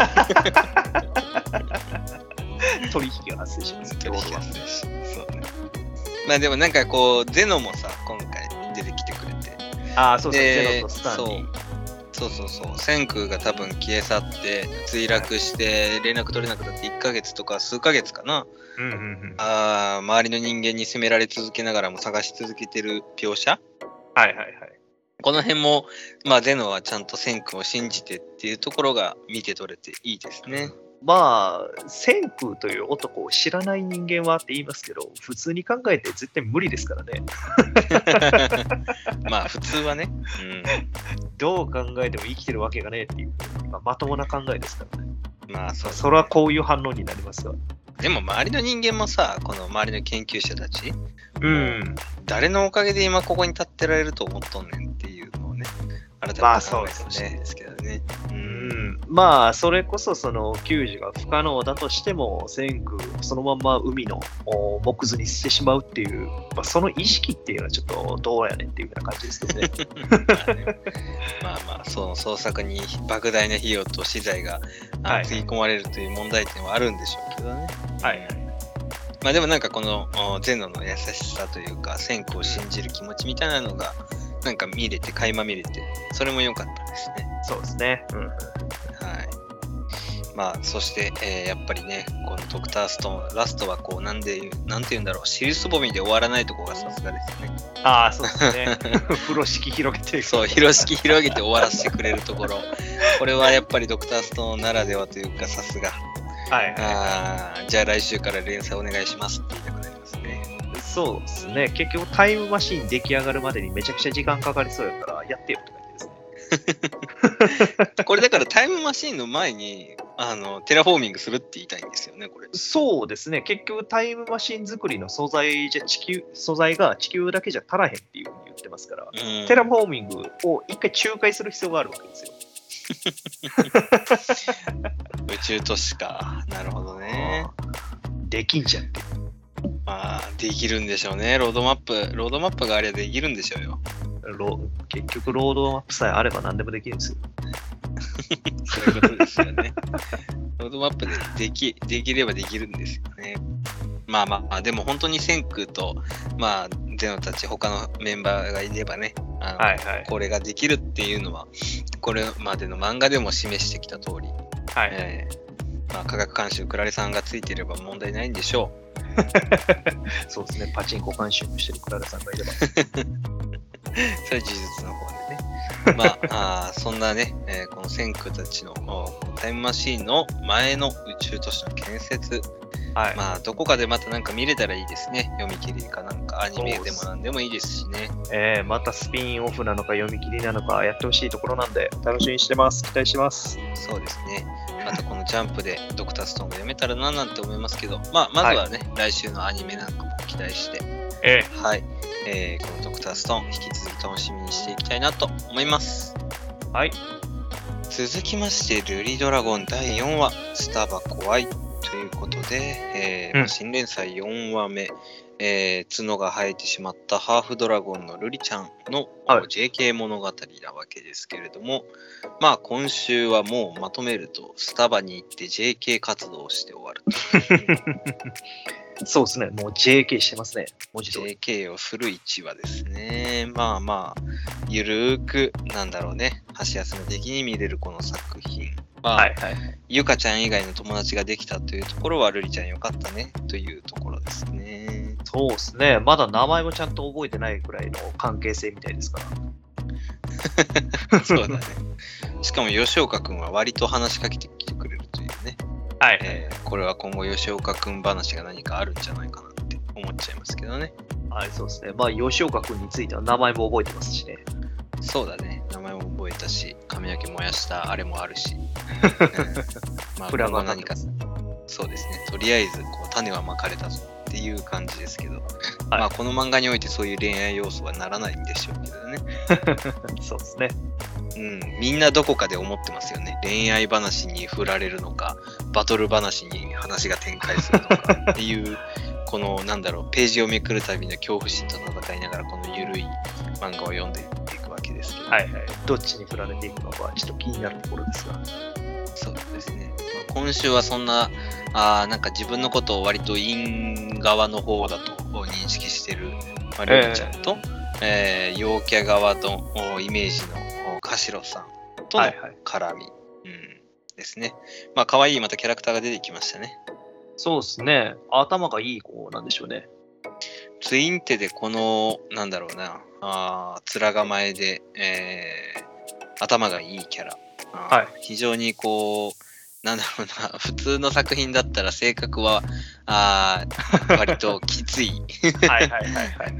取引が発生します。取引発生しそうね。まあでもなんかこう、ゼノもさ、今回出てきてくれて、ああ、そうそう。でゼロとスターに。そうそうそう、千空が多分消え去って、墜落して、連絡取れなくなって1ヶ月とか数ヶ月かな、うんうんうん。あー周りの人間に責められ続けながらも探し続けてる描写はいはいはい。この辺も、まあ、ゼノはちゃんと千空を信じてっていうところが見て取れていいですね。まあ、千空という男を知らない人間はって言いますけど、普通に考えて絶対無理ですからね。まあ、普通はね。どう考えても生きてるわけがねえっていう、まあ、まともな考えですからね。うん。まあ、そう。それはこういう反応になりますわ。でも、周りの人間もさ、この周りの研究者たち、うん。誰のおかげで今ここに立ってられると思っとんねんまあそうですねですけどね。う。うんん、まあ、それこそその救助が不可能だとしても、千空をそのまま海のお木図にしてしまうっていう、まあ、その意識っていうのはちょっとどうやねんっていうような感じですけどね。まあねまあまあ、その創作に莫大な費用と資材がつぎ込まれるという問題点はあるんでしょうけどね。はい。まあでもなんかこのおゼノの優しさというか、千空を信じる気持ちみたいなのが、なんか見れて、垣間見れて、それも良かったですね。そうですね。うん。はい。まあ、そして、えーやっぱりね、このドクターストーン、ラストはこう、なんで、なんて言うんだろう、尻すぼみで終わらないとこがさすがですね。ああ、そうですね。風呂敷広げてそう、広敷広げて終わらせてくれるところ。これはやっぱりドクターストーンならではというか、さすが。はいはい。あーじゃあ来週から連載お願いしますって言いたくなりますね。そうですね。結局タイムマシーン出来上がるまでにめちゃくちゃ時間かかりそうやから、やってよって感じですね。これだからタイムマシーンの前に、あの、テラフォーミングするって言いたいんですよね、これ。そうですね。結局タイムマシン作りの素材じゃ地球、素材が地球だけじゃ足らへんっていうふうに言ってますから、うんテラフォーミングを一回仲介する必要があるわけですよ。宇宙都市か。なるほどね。できんじゃんって。まあ、できるんでしょうね。ロードマップ、ロードマップがあればできるんでしょうよ。ロ結局、ロードマップさえあれば何でもできるんですよ。そういうことですよね。ロードマップでできできればできるんですよね。まあまあ、でも本当に千空と、まあ、ゼノたち、他のメンバーがいればね、あのはいはい。これができるっていうのは、これまでの漫画でも示してきた通り、はい。えーまあ、科学監修クラレさんがついていれば問題ないんでしょ そうですね。パチンコ監修もしてるクララさんがいれば。う。それは事実の方でね。まあ、あーそんなね、えーこの千空たちのタイムマシーンの前の宇宙都市の建設、はい。まあ、どこかでまたなんか見れたらいいですね。読み切りかなんか、アニメでもなんでもいいですしね。えー、またスピンオフなのか読み切りなのかやってほしいところなんで、楽しみにしてます。期待してます。そうですね。またこのジャンプでドクターストーンが読めたらななんて思いますけど、まあ、まずはね、来週のアニメなんかも期待して、えはい。えーこのドクターストーン、引き続き楽しみにしていきたいなと思います。ー、はい。続きまして、ルリドラゴン第4話、スタバ怖いということで、えー新連載4話目、えー角が生えてしまったハーフドラゴンのルリちゃんの、はい JK 物語なわけですけれども、まあ今週はもうまとめると、スタバに行って JK 活動をして終わると。そうですね。もう JK してますね。文字。JK をする1話ですね。まあまあ、ゆるーく、なんだろうね、箸休め的に見れるこの作品。まあ、はいはい。ゆかちゃん以外の友達ができたというところは、るりちゃんよかったねというところですね。そうですね。まだ名前もちゃんと覚えてないくらいの関係性みたいですから。そうだね。しかも吉岡くんは割と話しかけてきてくれるというね。はいえーこれは今後吉岡くん話が何かあるんじゃないかなって思っちゃいますけどね。はい、そうですね。まあ、吉岡君については名前も覚えてますしね。そうだね。名前も覚えたし、髪の毛燃やしたあれもあるし。う んまあ、プラ今後何かが何か。そうですね。とりあえずこう種はまかれたぞっていう感じですけど、はいまあこの漫画においてそういう恋愛要素はならないんでしょうけどね。そうですね。うん、みんなどこかで思ってますよね。恋愛話に振られるのか、バトル話に話が展開するのかっていう、このなんだろう、ページをめくるたびの恐怖心と戦いながら、このゆるい漫画を読んでいくですけど、はいはい。どっちに振られていくのかはちょっと気になるところですが。そうですね。まあ今週はそんな、あーなんか自分のことを割と陰側の方だと認識してる、まあ、ルリちゃんと、えー陽キャ側のおイメージのおカシロさんとのはいはい。絡み、うん、ですね。まあ、可愛いまたキャラクターが出てきましたね。そうですね。頭がいい子なんでしょうね。ツインテでこの、なんだろうな、あー面構えで、えー頭がいいキャラ。はい非常にこう、なんだろうな、普通の作品だったら性格は、あー割ときつい。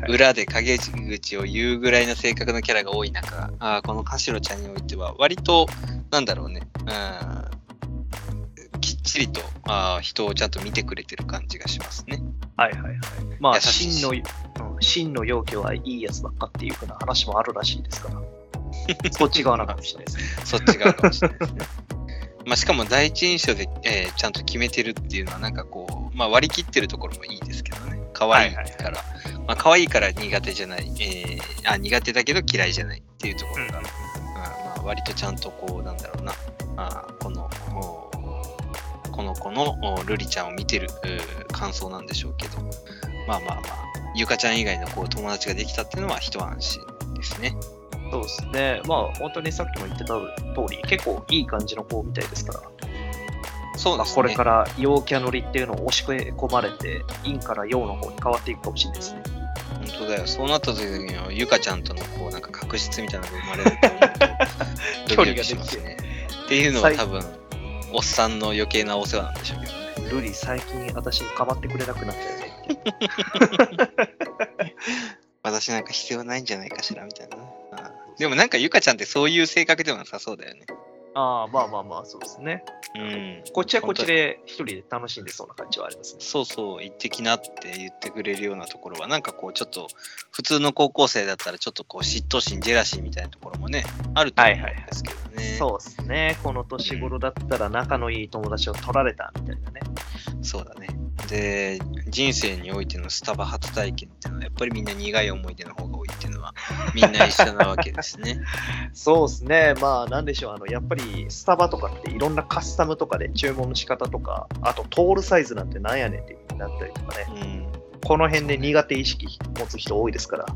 裏で陰口を言うぐらいの性格のキャラが多い中、あーこのカシロちゃんにおいては、割と、なんだろうね、うん、きっちりとあー人をちゃんと見てくれてる感じがしますね。はいはいはい。まあ、真の、うん、真の容器はいいやつばっかっていうふうな話もあるらしいですから。そっち側なのかもしれないですね。そっち側かもしれないですね。まあ、しかも第一印象で、えーちゃんと決めてるっていうのは、なんかこう、まあ、割り切ってるところもいいですけどね。可愛いから。はいはいまあ、可愛いから苦手じゃない、えーあ、苦手だけど嫌いじゃないっていうところが、うんうんまあ、割とちゃんとこう、なんだろうな、あーこの、おこの子のおルリちゃんを見てる感想なんでしょうけど、まあまあまあ、ゆかちゃん以外のこう友達ができたっていうのは一安心ですね。そうですね。まあ、本当にさっきも言ってた通り、結構いい感じの子みたいですから。まあ、そうですね。これから陽キャ乗りっていうのを押し込まれて、陰から陽の方に変わっていくかもしれないですね。本当だよ。そうなった時には、ゆかちゃんとのこう、なんか確執みたいなのが生まれると思うと、距離ができて。っていうのは多分、おっさんの余計なお世話なんでしょうけどね。ルリ、最近私に構ってくれなくなったよねって。私なんか必要ないんじゃないかしらみたいなね。あーでもなんかゆかちゃんってそういう性格ではなさそうだよね。ああ、まあまあまあ、そうですね。うん。こっちはこっちで一人で楽しんでそうな感じはありますね。そうそう、行ってきなって言ってくれるようなところは、なんかこう、ちょっと、普通の高校生だったら、ちょっとこう、嫉妬心、ジェラシーみたいなところもね、あると思うんですけどね。そうですね。この年頃だったら仲のいい友達を取られたみたいなね。そうだね。で、人生においてのスタバ初体験っていうのは、やっぱりみんな苦い思い出の方が多いっていうのはみんな一緒なわけですね。そうですね。まあ、なんでしょう。あの、やっぱりスタバとかっていろんなカスタムとかで注文の仕方とか、あと、トールサイズなんてなんやねんってなったりとかね。うんこの辺で苦手意識持つ人多いですから。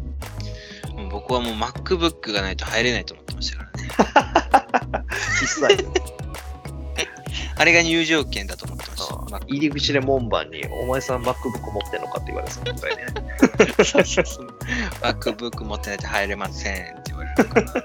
僕はもう MacBook がないと入れないと思ってましたからね。必須アイテムあれが入場券だと思ってました。Mac 入り口で門番に、お前さん MacBook 持ってんのかって言われそうぐらいね。そうそうそう MacBook 持ってないと入れませんって言われるから。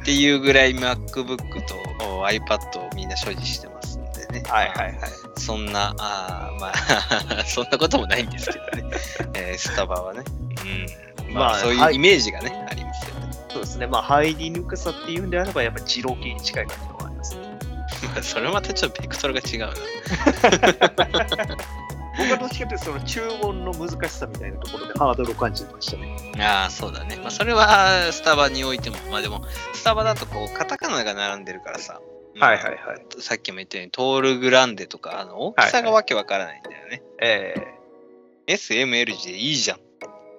っていうぐらい MacBook とお iPad をみんな所持してますんでね。はいはいはい。そんな、あーまあ、そんなこともないんですけどね。えースタバはね。うん。まあ、まあそういうはいイメージがね、ありますよね。そうですね。まあ、入りにくさっていうんであれば、やっぱ二郎系に近い感じそれはまたちょっとベクトルが違うな。僕はどっちかというと、その注文の難しさみたいなところでハードルを感じてましたね。ああ、そうだね。まあ、それはスタバにおいても、まあでも、スタバだとこう、カタカナが並んでるからさ。はいはいはい。さっきも言ったように、トールグランデとか、あの大きさがわけわからないんだよね。ええ SML 字でいいじゃん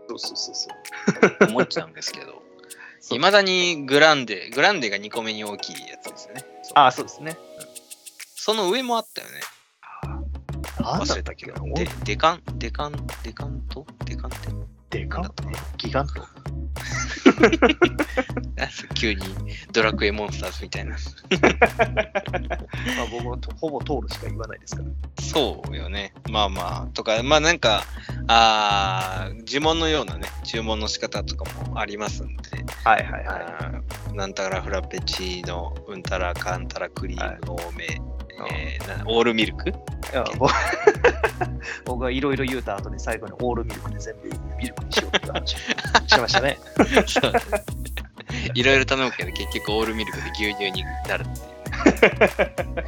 そうそうそうそう。思っちゃうんですけど、いまだにグランデ、グランデが2個目に大きいやつですよね。ああ、そうですね。その上もあったよね。なんだ忘れったっけ？な。でデカン、デカン、デカント？デカンテでかっギガント？あ急にドラクエモンスターズみたいな。まあ、僕はとほぼ通るしか言わないですから。そうよね。まあまあ、とか、まあなんか、あー呪文のようなね、注文の仕方とかもありますんで、はいはいはあーなんたらフラペチーノ、うんたらかんたらクリーム多め、えーなオールミルク？僕僕はいろいろ言うた後に最後にオールミルクで全部ミルクにしようって話をしてましたね。いろいろ頼むけど、結局オールミルクで牛乳になるっていう。ね、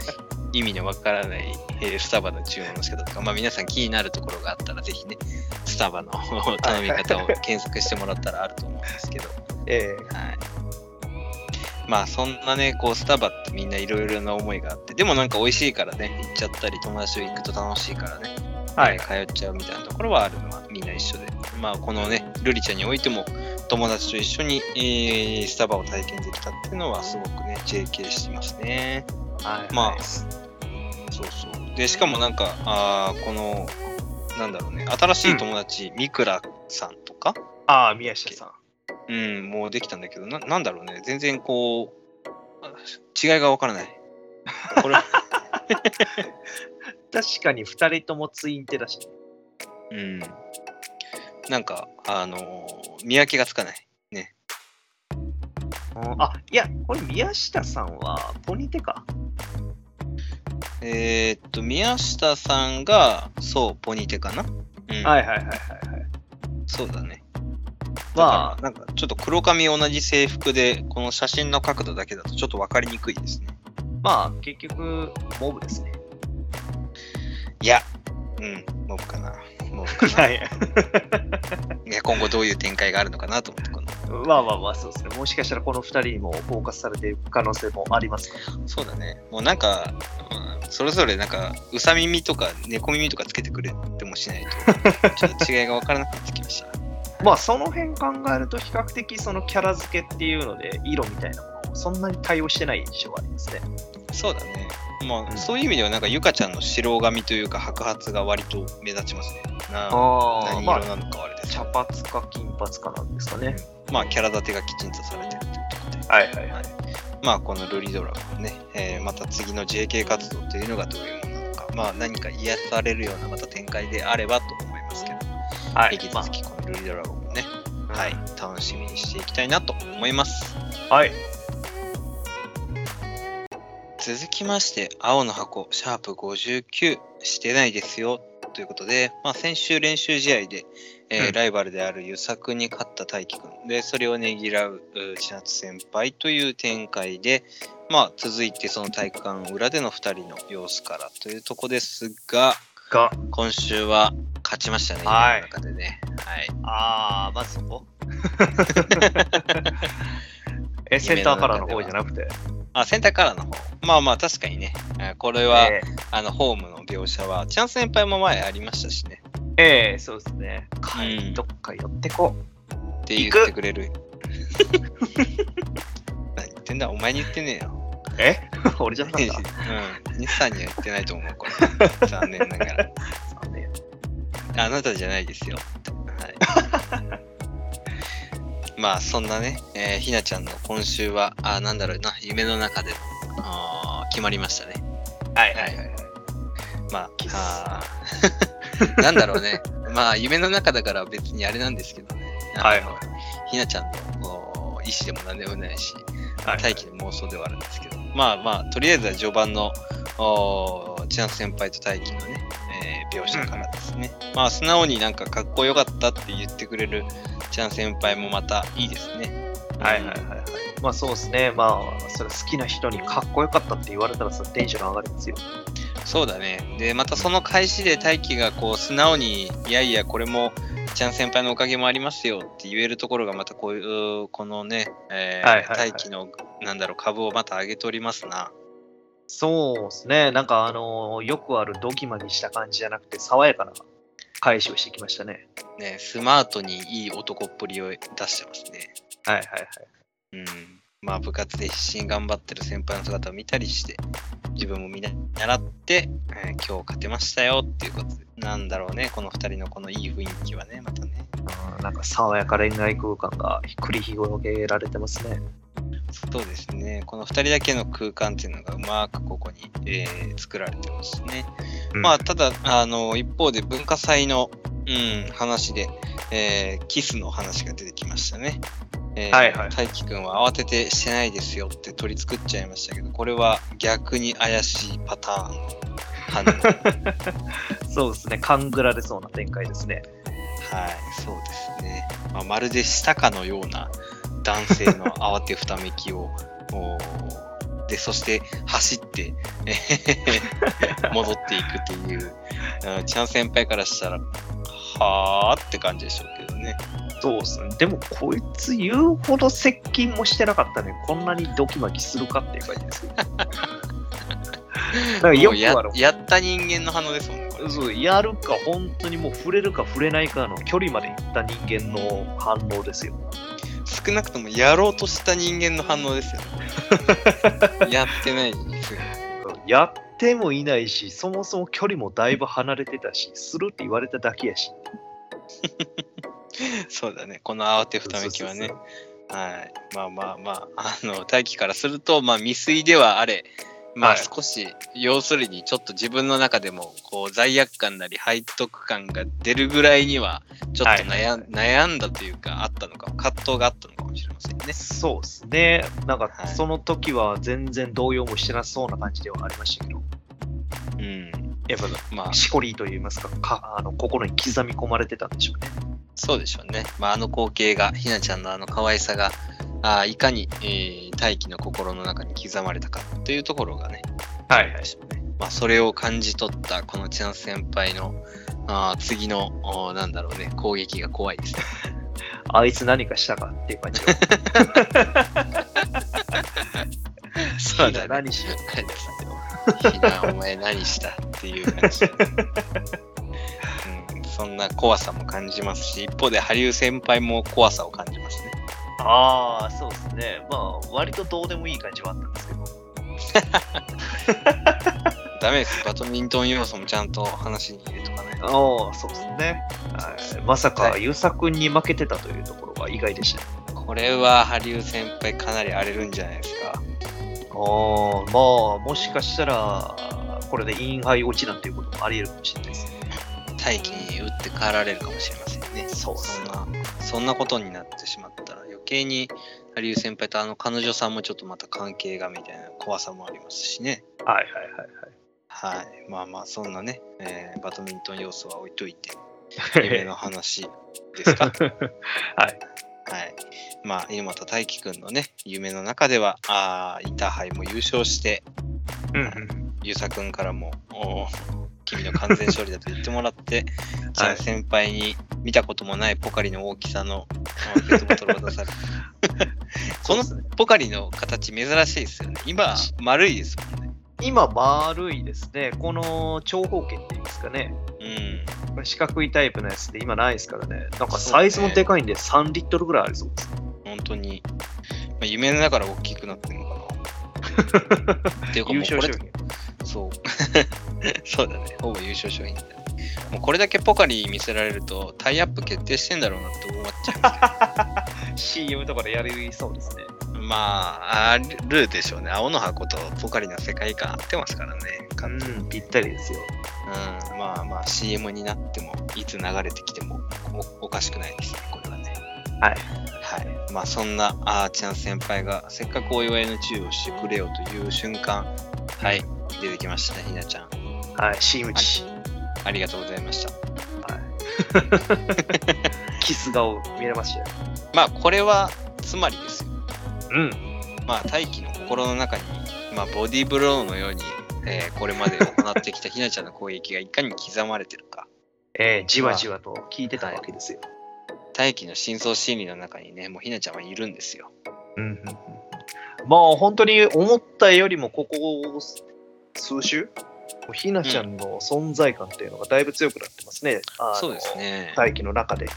意味のわからない、えースタバの注文の仕方とか、まあ皆さん気になるところがあったら、ぜひね、スタバの 頼み方を検索してもらったらあると思うんですけど、え。はい。まあそんなね、こうスタバってみんないろいろな思いがあって、でもなんか美味しいからね、行っちゃったり、友達と行くと楽しいからね、えはい。えー通っちゃうみたいなところはあるのはみんな一緒で、まあこのね、ルリちゃんにおいても、友達と一緒に、えースタバを体験できたっていうのはすごくね、JK してますね。はい、まあそうそう。で、しかもなんか、あーこの、なんだろうね、新しい友達、ミクラさんとか、ああ、宮下さん。うん、もうできたんだけど、ななんだろうね、全然こう、あ違いがわからない。これ、確かに2人ともツインテだし。うん。なんか、あのー見分けがつかない。あ、いや、これ宮下さんはポニテか。えーっと、宮下さんが、そう、ポニテかなうん、はいはいはいはいはい。そうだね。まあ、なんかちょっと黒髪同じ制服で、この写真の角度だけだとちょっと分かりにくいですね。まあ、結局、モブですね。いや、うん、モブかな。モブかな。い。いや、今後どういう展開があるのかなと思って、このまあまあまあ、そうですね。もしかしたらこの2人にもフォーカスされている可能性もあります。そうだね。もうなんか、うんそれぞれなんか、うさ耳とか猫耳とかつけてくれてもしないと、ちょっと違いが分からなくなってきました。まあ、その辺考えると、比較的そのキャラ付けっていうので、色みたいなものをそんなに対応してない印象がありますね。そうだね。まあ、うんそういう意味では、なんか、ゆかちゃんの白髪というか、白髪が割と目立ちますね。なあまあ、何色なのかはあれですけ茶ど、髪か金髪かなんですかね。まあ、キャラ立てがきちんとされてるということで、はいはいはい。まあ、このルリドラゴンね、えーまた次の JK 活動というのがどういうものなのか、まあ、何か癒されるようなまた展開であればと思いますけど、は引き続きルリドラゴンをね、まあはい、楽しみにしていきたいなと思います。はい。続きまして、青の箱、シャープ59、してないですよ。ということで、まあ、先週練習試合で、えーうんライバルである遊作に勝った大輝くんで、それをねぎらうう千夏先輩という展開で、まあ、続いてその体育館裏での2人の様子からというとこですが、が、今週は勝ちましたね、はい中でね。はい。あー、まずそこ？え、センターカラーの方じゃなくて？あ、センターカラーの方。まあまあ、確かにね、えーこれは、えあの、ホームの描写は、チャンス先輩も前ありましたしね。ーえーそうですね。うんどっか寄ってこって言ってくれる。何言ってんだお前に言ってねえよ。え？俺じゃなかったうん。日産には言ってないと思う、これ。残念ながら。そうねあなたじゃないですよ。はい。まあ、そんなね、えーひなちゃんの今週は、あなんだろうな、夢の中であー決まりましたね。はいはいはい。まああーなんだろうね。まあ、夢の中だから別にあれなんですけどね。はいあのひなちゃんのお意思でも何でもないし、はい大気の妄想ではあるんですけど、まあまあ、とりあえずは序盤の千夏先輩と大気のね、えー描写からですね、まあ素直になんかかっこよかったって言ってくれる千夏先輩もまたいいですね。はいはいはいはい。まあそうですね。まあ、それ好きな人にかっこよかったって言われたらさ、テンション上がりますよ。そうだね。で、またその開始で大輝がこう素直に、いやいや、これもちゃん先輩のおかげもありますよって言えるところがまたこういう、このね、えーはいはいはい大輝の、なんだろう、株をまた上げておりますな。そうですね。なんかあのよくあるドギマギした感じじゃなくて、爽やかな返しをしてきましたね。ね、スマートにいい男っぷりを出してますね。はいはいはい。うん。まあ部活で必死に頑張ってる先輩の姿を見たりして、自分も見習って、えー今日勝てましたよっていうことで、なんだろうね、この二人のこのいい雰囲気はね、またね。うんなんか爽やか恋愛空間が繰り広げられてますね。そうですね。この2人だけの空間っていうのがうまくここに、えー作られてますね。まあ、ただ、あの、一方で文化祭の、うん、話で、えーキスの話が出てきましたね。えーはいはい大輝くんは慌ててしてないですよって取り作っちゃいましたけど、これは逆に怪しいパターンの反応。そうですね。勘ぐられそうな展開ですね。はい、そうですね。まあ、まるでしたかのような男性の慌てふためきを、で、そして走って、戻っていくという、うんチャン先輩からしたら、はーって感じでしょうけどね。そうですね。でもこいつ言うほど接近もしてなかったのに、こんなにドキマキするかっていう感じです からよくある。やった人間の反応ですもんね。そうやるか、本当にもう触れるか触れないかの距離まで行った人間の反応ですよ。少なくともやろうとした人間の反応ですよ やってないですよ。やってもいないし、そもそも距離もだいぶ離れてたし、するって言われただけやし。そうだね。この慌てふためきはね。はい。まあまあまあ、あの、大輝からすると、まあ未遂ではあれ、まあはい少し、要するにちょっと自分の中でも、こう、罪悪感なり背徳感が出るぐらいには、ちょっと悩,、ん悩んだというか、あったのか、葛藤があったのかもしれませんね。そうですね。なんかはいその時は全然動揺もしてなさそうな感じではありましたけど、うん。やっぱまあ、しこりといいますかかあの心に刻み込まれてたんでしょうね。そうでしょうね。まあ、あの光景が、ひなちゃんのあの可愛さが、あーいかに、えー大輝の心の中に刻まれたかというところがね、はいはい。まあ、それを感じ取ったこのチャンス先輩のあー次のなんだろうね攻撃が怖いですね。あいつ何かしたかっていう感じの。そうだね。何しよひなお前何したっていう感じ、うん。そんな怖さも感じますし、一方で羽生先輩も怖さを感じますね。う。ああ、そうですね。まあ、割とどうでもいい感じはあったんですけど。ダメです。バドミントン要素もちゃんと話に入れとかないと。ああ、そうですね。はいまさか、ゆうさくんに負けてたというところが意外でしたね。これは羽生先輩かなり荒れるんじゃないですか。ああ、まあ、もしかしたら、これでインハイ落ちなんていうこともあり得るかもしれないですね。大気に打って帰られるかもしれませんね。そうそんな、そんなことになってしまった計に羽生先輩とあの彼女さんもちょっとまた関係がみたいな怖さもありますしね。はいはいはいはい。まあまあ、そんなね、えーバドミントン要素は置いといて、はい。夢の話ですか？はい。はい。まあ、猪俣大輝くんのね、夢の中では、あーインターハイも優勝して、うんうん。ゆうさくんからも、おー君の完全勝利だと言ってもらって、ちゃん先輩に見たこともないポカリの大きさのあペットボトルを出され このポカリの形珍しいですよね。今、丸いですもんね。今丸いですね。この長方形っていうんですかね。うん。これ四角いタイプのやつで今ないですからね。なんかサイズもでかいんで3リットルぐらいありそうです。本当に、まあ、夢の中から大きくなってるのかな。っていうか も優う。そう。そうだね。ほぼ優勝商品だね。もうこれだけポカリ見せられると、タイアップ決定してんだろうなって思っちゃ CM とかでやりそうですね。う。まあ、あるでしょうね。青の箱とポカリの世界観合ってますからね。完全にうん、ぴったりですよ。うん。まあまあ、CM になっても、いつ流れてきてもおおかしくないですね、これはね。はい。はい。まあ、そんなあーちゃん先輩が、せっかくお祝いのチューをしてくれよという瞬間、はい、出てきましたね、ひなちゃん。はい、CM 値。ありがとうございました。キス顔見れましたよ。まあ、これは、つまりですよ。うん。まあ、大気の心の中に、まあ、ボディーブローのように、えーこれまで行ってきたひなちゃんの攻撃がいかに刻まれてるか。えー、じわじわと聞いてたわけですよ。大気の深層心理の中にね、もうひなちゃんはいるんですよ。うんうんうん。まあ、本当に思ったよりも、ここ数週、ひなちゃんの存在感っていうのがだいぶ強くなってますね。あのそうです。ね。大気の中で。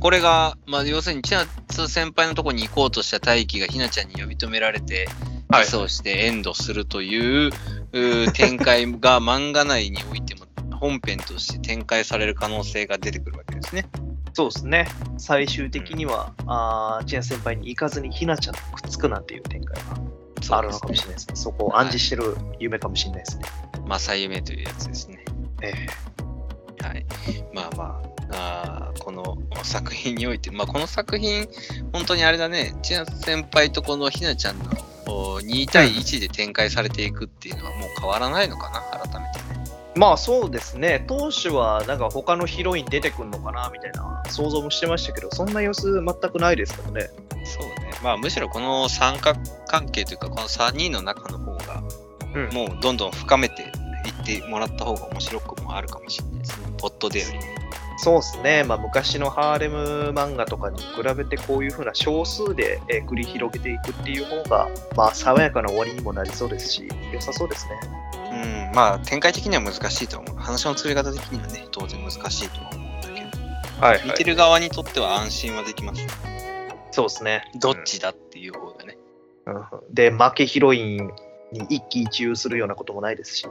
これが、まあ、要するに、千夏先輩のとこに行こうとした大輝がひなちゃんに呼び止められて、はいキスをしてエンドするという展開が漫画内においても本編として展開される可能性が出てくるわけですね。そうですね。最終的には、あー千奈先輩に行かずにひなちゃんとくっつくなんていう展開があるのかもしれないですね。そこを暗示してる夢かもしれないですね。まあ、再夢というやつですね。えはい。まあまあ、あーこの作品において、まあこの作品、本当にあれだね、千夏先輩とこのひなちゃんのお2対1で展開されていくっていうのはもう変わらないのかな、改めてね。えまあそうですね。当初はなんか他のヒロイン出てくるのかなみたいな想像もしてましたけど、そんな様子全くないですからね。そうね。まあむしろこの三角関係というか、この3人の中の方が、うんもうどんどん深めていってもらった方が面白くもあるかもしれないですね。ポットでよりね。そうですね。まあ昔のハーレム漫画とかに比べてこういう風な少数でえー繰り広げていくっていう方が、まあ爽やかな終わりにもなりそうですし、良さそうですね。うん、まあ展開的には難しいと思う。話の作り方的にはね、当然難しいとは思うんだけど、はい、見てる側にとっては安心はできます。そうですね。どっちだっていう方がね。うんで、負けヒロインに一喜一憂するようなこともないですし、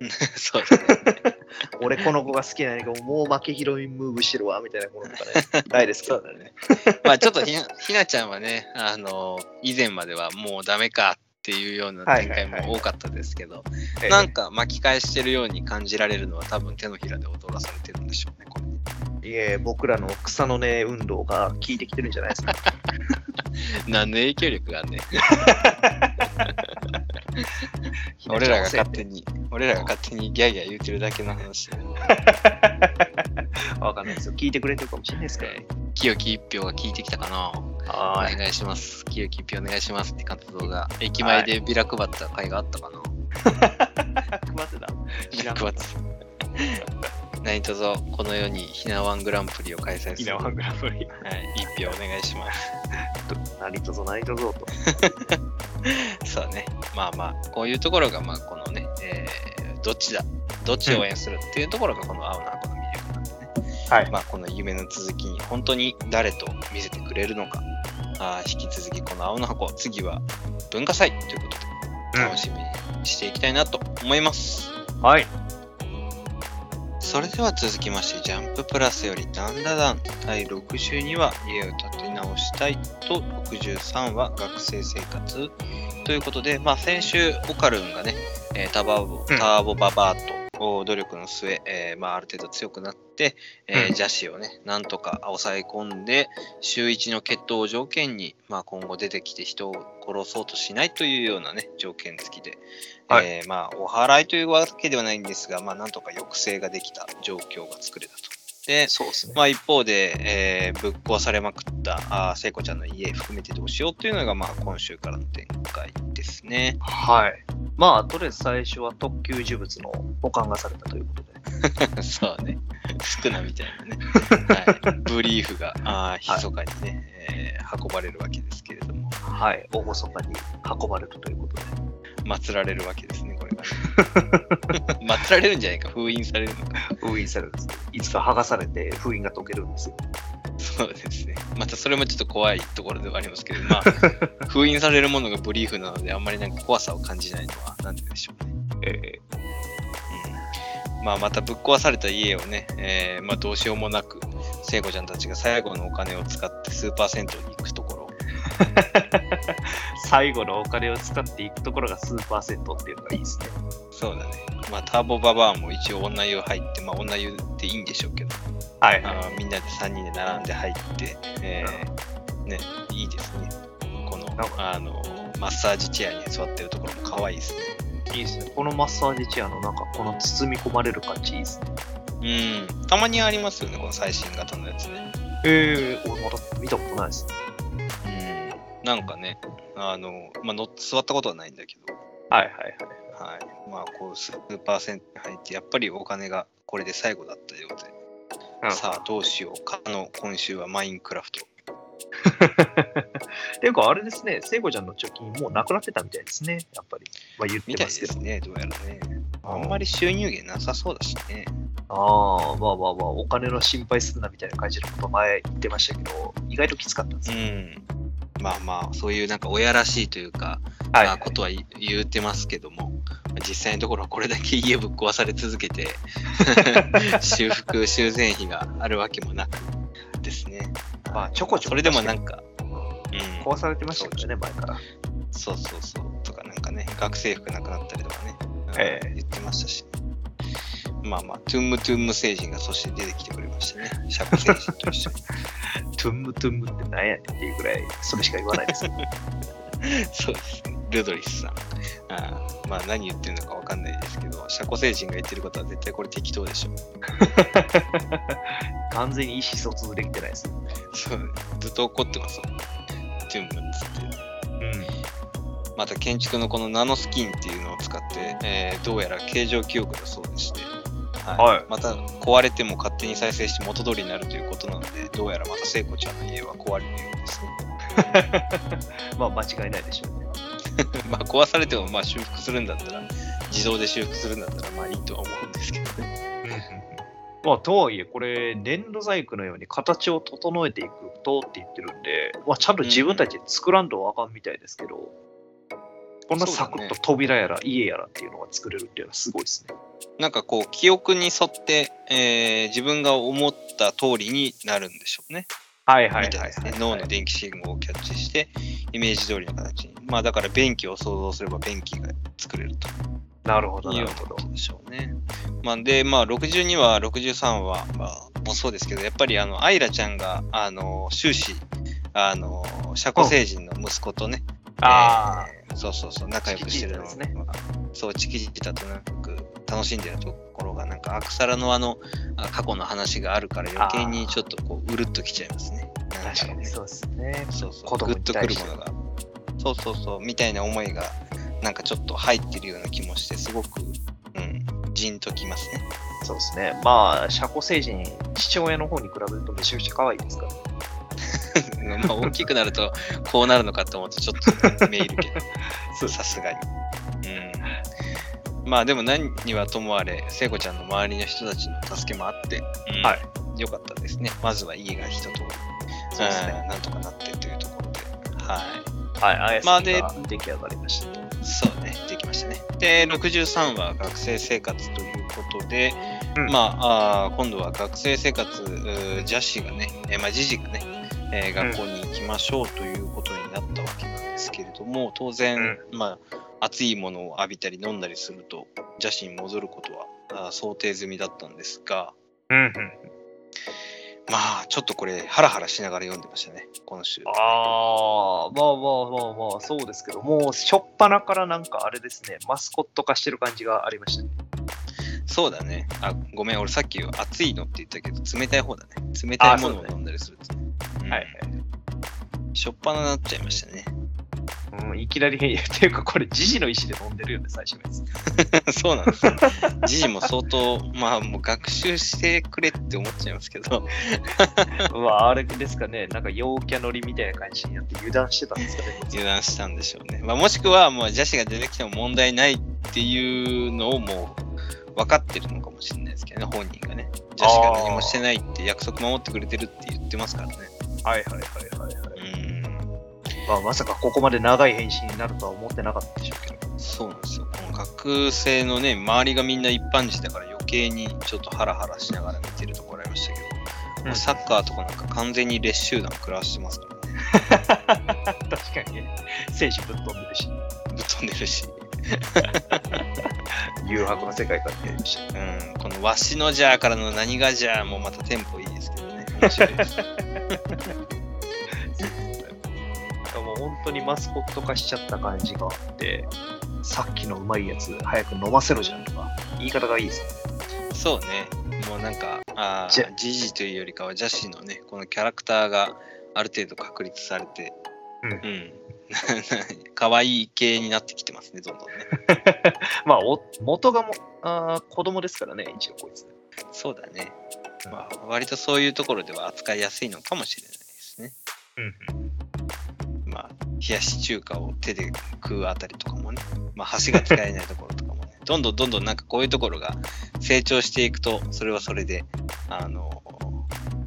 そうだね。俺この子が好きなんだけど、もう負けヒロインムーブしてるわ、みたいなこととかね、ないですけど。そうだね。まあちょっとひなひなちゃんはね、あの、以前まではもうダメかっていうような展開も多かったですけど、えーなんか巻き返してるように感じられるのは多分手のひらで踊らされてるんでしょうね、これ。いえ、僕らの草の根運動が効いてきてるんじゃないですか。何の影響力がねん。俺らが勝手に、俺らが勝手にギャーギャー言うてるだけの話で、わかんないですよ。聞いてくれてるかもしれないですからね。清き一票が聞いてきたかなおは願いします。清き一票お願いしますって活動が、駅前でビラ配った回があったかな、配ってた。ビラ配ってた。何卒この世にひなワングランプリを開催する。ひなワングランプリ。はい、一票お願いします。何とぞ何とぞと。そうね。まあまあ、こういうところが、まあ、このね、えーどっちだ、どっちを応援するっていうところが、この青の箱の魅力なんでね。はい。まあ、この夢の続きに、本当に誰と見せてくれるのか、あー引き続き、この青の箱、次は文化祭ということで、楽しみにしていきたいなと思います。はい。それでは続きまして、ジャンププラスよりダンダダン。第62話、家を建て直したいと63話、学生生活。ということで、まあ先週、オカルンがね、えータバボうん。ターボババアとお努力の末、えーまあある程度強くなって、えーうん。邪視をね、なんとか抑え込んで、週1の決闘を条件に、まあ今後出てきて人を殺そうとしないというようなね、条件付きで、はいえーまあお祓いというわけではないんですが、まあなんとか抑制ができた状況が作れたと。で、そうですね。まあ一方で、えーぶっ壊されまくったあー聖子ちゃんの家含めてどうしようというのが、まあ今週からの展開ですね。はい。まあ、とりあえず最初は特級呪物の保管がされたということで。そうね。少なみたいなね。はい、ブリーフが、あー密かにね、えー運ばれるわけですけれども、はい。大細かに運ばれるということで。祀られるわけですね。祀られるんじゃないか、封印されるのか。封印されるんです。いつか剥がされて封印が解けるんですよ。そうですね。またそれもちょっと怖いところではありますけど、まあ、封印されるものがブリーフなので、あんまりなんか怖さを感じないのは、なんででしょうね。えうん、まあ、またぶっ壊された家をね、えーまあ、どうしようもなく、聖子ちゃんたちが最後のお金を使ってスーパー銭湯に行くと 最後のお金を使っていくところがスーパー銭湯っていうのがいいですね。そうだね。まあ、ターボババアも一応女湯入って、まあ、女湯っていいんでしょうけど、はいあーみんなで3人で並んで入って、えーね、いいですね。この、あの、マッサージチェアに座ってるところも可愛いですね。いいですね。このマッサージチェアのなんかこの包み込まれる感じいいですね。うん。たまにありますよね、この最新型のやつね。ええ俺まだ見たことないです。うん。なんかね、あの、まあ、乗って座ったことはないんだけど、はいはいはい。はい。まあ、こう、スーパー銭湯に入って、やっぱりお金がこれで最後だったようで、さあ、どうしようかの、今週はマインクラフト。っ ていうか、あれですね、聖子ちゃんの貯金もうなくなってたみたいですね、やっぱり。まあ言っみたいてますけど。ですね、どうやらね。あんまり収入源なさそうだしね。ああ、まあまあまあ、お金の心配すんなみたいな感じのこと前言ってましたけど、意外ときつかったんですうね。ん。まあまあ、そういうなんか親らしいというか、はい、まあ、ことは言言ってますけども、実際のところはこれだけ家ぶっ壊され続けて、修復、修繕費があるわけもなくですね。まあちょこちょこそれでもなんか、うん、壊されてましたけどね、前から。そうそうそう、とかなんかね、学生服なくなったりとかね、うんええ。言ってましたし、まあまあ、トゥンムトゥンム星人がそして出てきてくれましたね、シャコ星人と一緒に。トゥンムトゥンムって何やねんっていうぐらい、それしか言わないです。そうですね、ルドリスさん。あーまあ何言ってるのかわかんないですけど、シャコ星人が言ってることは絶対これ適当でしょ。完全に意思疎通できてないです。そうずっと怒ってますもん。トゥンムっつって。うん。また建築のこのナノスキンっていうのを使って、えーどうやら形状記憶だそうでして、はいまた壊れても勝手に再生して元通りになるということなので、どうやらまた聖子ちゃんの家は壊れるようですね。まあ間違いないでしょうね。まあ壊されてもまあ修復するんだったら、自動で修復するんだったらまあいいとは思うんですけどね。まあ、とはいえ、これ、粘土細工のように形を整えていくとって言ってるんで、まあ、ちゃんと自分たちで作らんとわかんみたいですけど、こんなサクッと扉やら家やらっていうのが作れるっていうのはすごいですね。なんかこう、記憶に沿って、えー自分が思った通りになるんでしょうね。はいみたいですね。脳の電気信号をキャッチして、イメージ通りの形に。まあだから便器を想像すれば便器が作れるとなるほど、なるほど。でしょうね。まあで、まあ62話、63話、まあ、もそうですけど、やっぱりあの、アイラちゃんが、あの、終始、あの、社交星人の息子とね、あえーそうそうそう、仲良くしてるのですそう、チキチキタとなく楽しんでるところが、なんか、アクサラのあの、あ過去の話があるから余計にちょっとこう、うるっときちゃいますね。確かにそうですね。そうそう、グッとくるものが。そうそうそう、みたいな思いが、なんかちょっと入ってるような気もして、すごく、うん、じんときますね。そうですね。まあ、社交星人、父親の方に比べるとめちゃくちゃ可愛いですから。まあ、大きくなると、こうなるのかと思って、ちょっと目いるけど、さすがに。うん。まあ、でも何にはともあれ、聖子ちゃんの周りの人たちの助けもあって、うんはい。よかったですね。まずは家が一通り、そうですねうんなんとかなってというところで、はい。はい、まあで出来上がりました。そうね、できましたね。で、63は学生生活ということで、うんまああー今度は学生生活、ジャシがね、えーまあ、ジジがね、えー学校に行きましょうということになったわけなんですけれども、当然、まあ、熱いものを浴びたり飲んだりすると、ジャシに戻ることは想定済みだったんですが、うんうん。まあ、ちょっとこれ、ハラハラしながら読んでましたね、今週。ああ、まあまあまあまあ、そうですけど、もう、しょっぱなからなんかあれですね、マスコット化してる感じがありましたね。そうだね。あ、ごめん、俺さっき熱いのって言ったけど、冷たい方だね。冷たいものを飲んだりするとね。うんはいはい。しょっぱなになっちゃいましたね。うん、いきなり、っていうか、これ、ジジの意思で飲んでるよね、最初のやつ。そうなんですよ。ジジも相当、まあもう学習してくれって思っちゃいますけど、うわ、あれですかね、なんか陽キャ乗りみたいな感じになって油断してたんですかね。油断したんでしょうね。まあもしくは、もうジャシが出てきても問題ないっっていうのをもう分かってるのかもしれないですけどね、本人がね。女子が何もしてないって約束守ってくれてるって言ってますからね。はいはいはいはい、はいうん。まあ。まさかここまで長い返信になるとは思ってなかったでしょうけど。そうなんですよ。この学生のね、周りがみんな一般人だから余計にちょっとハラハラしながら見てるところありましたけど、もうサッカーとかなんか完全に列集団食らわしてますからね。確かにね、選手ぶっ飛んでるし、ぶっ飛んでるし。誘白の世界観でやりましうん。このわしのじゃーからの何がじゃーもまたテンポいいですけどね。面白いです。た。もう本当にマスコット化しちゃった感じがあって、さっきのうまいやつ、早く飲ませろじゃんとか、言い方がいいですね。そうね。もうなんか、あジジというよりかはジャシーのね、このキャラクターがある程度確立されて、うんうん。可愛い系になってきてますね、どんどんね。まあ、お元がもあー子供ですからね、一応こいつ。そうだね。まあ、割とそういうところでは扱いやすいのかもしれないですね。うんまあ、冷やし中華を手で食うあたりとかもね、まあ、箸が使えないところとかもね、どんどんどんどんなんかこういうところが成長していくと、それはそれで、あの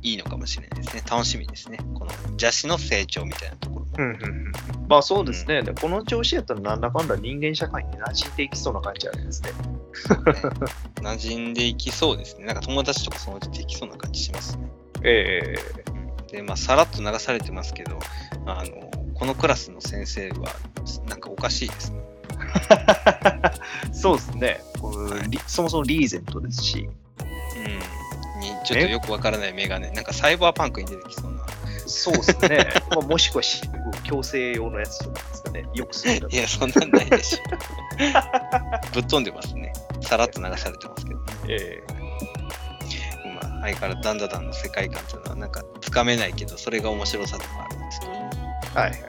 いいのかもしれないですね。楽しみですね。この邪視の成長みたいなところも。うんうんうんまあそうですね、でこの調子やったらなんだかんだ人間社会に馴染んでいきそうな感じあるんですね。ね馴染んでいきそうですね。なんか友達とかそのうちできそうな感じしますね。えで、まあ、さらっと流されてますけど、あのこのクラスの先生は、なんかおかしいですね。え そうですねこうリそもそもリーゼントですし、うん。に、ちょっとよくわからないメガネ。なんかサイバーパンクに出てきそうな。そうですね、まあ、もしくはし強制用のやつとかですかね、よくそういや、そんなんないでしょ。ぶっ飛んでますね。さらっと流されてますけど。えまあ、相変わらずダンダダンの世界観というのは、なんかつかめないけど、それが面白さでもあるんですけどね。えはいはい。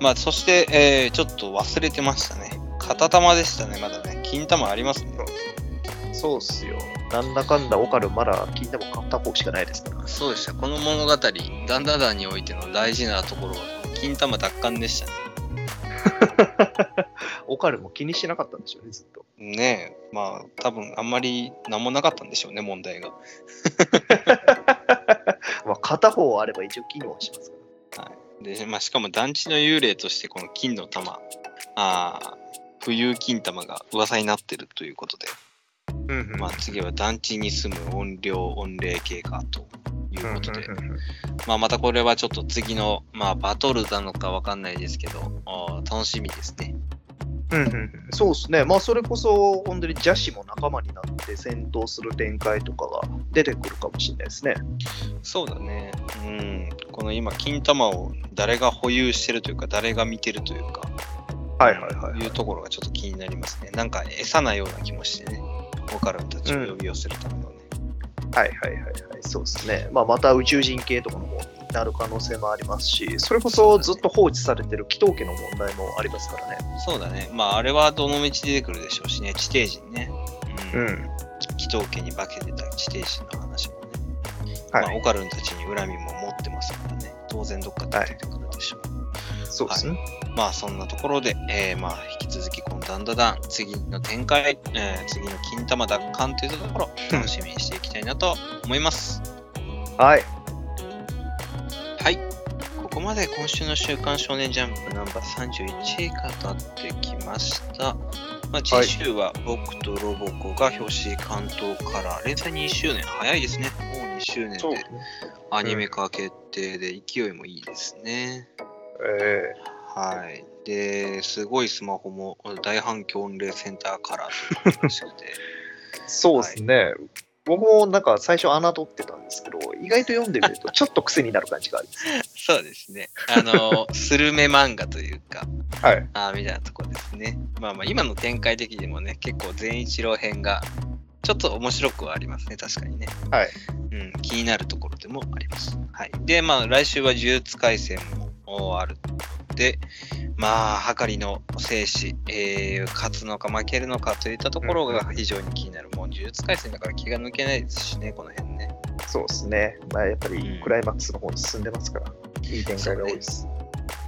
まあ、そして、えーちょっと忘れてましたね。片玉でしたね、まだね。金玉ありますね。そうっすよ。なんだかんだオカルまだ聞いても片方しかないですから。そうでした。この物語、ダンダダンにおいての大事なところは、金玉奪還でしたね。オカルも気にしてなかったんでしょうね、ずっと。ねえ、まあ、多分あんまり何もなかったんでしょうね、問題が。まあ、片方あれば一応機能はしますかで、まあ、しかも団地の幽霊として、この金の玉、あー浮遊金玉が噂になってるということで、ら。うんまあ、次は団地に住む音量、音霊系かということで、まあ、またこれはちょっと次の、まあ、バトルなのかわかんないですけど、楽しみですね。うんうんうんそうですね。まあ、それこそ、本当に邪視も仲間になって戦闘する展開とかが出てくるかもしれないですね。そうだね。うん。この今、金玉を誰が保有してるというか、誰が見てるというか、はいはいはい。いうところがちょっと気になりますね。なんか餌なような気もしてね。オカルンたちを呼び寄せるためのね。はいはいはいはい。そうですね。まあ、また宇宙人系とかの方になる可能性もありますし、それこそずっと放置されてる祈祷家の問題もありますからね。そうだね。まあ、あれはどの道出てくるでしょうしね。地底人ね。うん。ん。祈祷家に化けてた地底人の話もね。はいまあ、オカルンたちに恨みも持ってますからね。当然どっかで出てくるでしょう。そうですね。まあそんなところで、えーまあ引き続きこのダンダダン、次の展開、えー次の金玉奪還というところ、楽しみにしていきたいなと思います。はい。はい。まで今週の週刊少年ジャンプナンバー31位が経ってきました。まあ、次週は僕とロボコが表紙関東から連載2周年、早いですね。もう2周年で。アニメ化決定で勢いもいいですね。えはい。で、すごいスマホも大反響御礼センターカラーというらしくて、ー そうですね。僕もなんか最初侮ってたんですけど、意外と読んでみるとちょっと癖になる感じがあります。そうですね。あの、スルメ漫画というか、はい。あーみたいなところですね。まあまあ、今の展開的にもね、結構全一郎編が、ちょっと面白くはありますね、確かにね。はい。うん、気になるところでもあります。はい。で、まあ、来週は呪術廻戦もおあるので、まあ、はかりの生死、えー勝つのか負けるのかといったところが非常に気になる。もう呪術廻戦だから気が抜けないですしね、この辺ね。そうですね。まあやっぱうんりクライマックスの方に進んでますから、いい展開が多いです。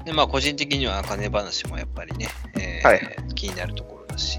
で、まあ、個人的には金話もやっぱりね、えーはい。気になるところだし、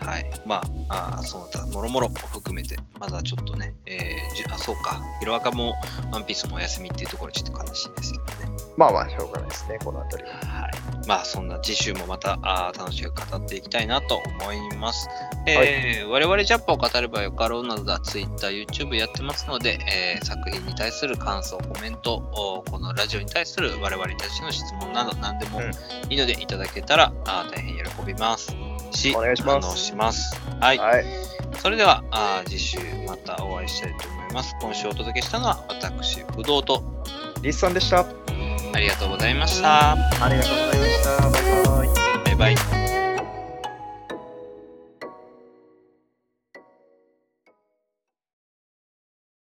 はい。まあ、あその他、もろもろ含めて、まだちょっとね、えーじあ、そうか、ヒロアカもワンピースもお休みっていうところ、ちょっと悲しいですけどね。まあまあ、しょうがないですね、このあたりは。はい。まあ、そんな次週もまたあー楽しく語っていきたいなと思います。えー我々ジャッパを語ればよかろうなどだ、Twitter、YouTube やってますので、えー作品に対する感想、コメント、おこのラジオに対する我々に対しての質問など何でもうんいいのでいただけたら、あー大変喜びます。し、お願いしますします。はい。はい。それでは、あー次週またお会いしたいと思います。今週お届けしたのは私、不動とリスさんでした。ありがとうございました。ありがとうございました。バイバイ。バイバイ。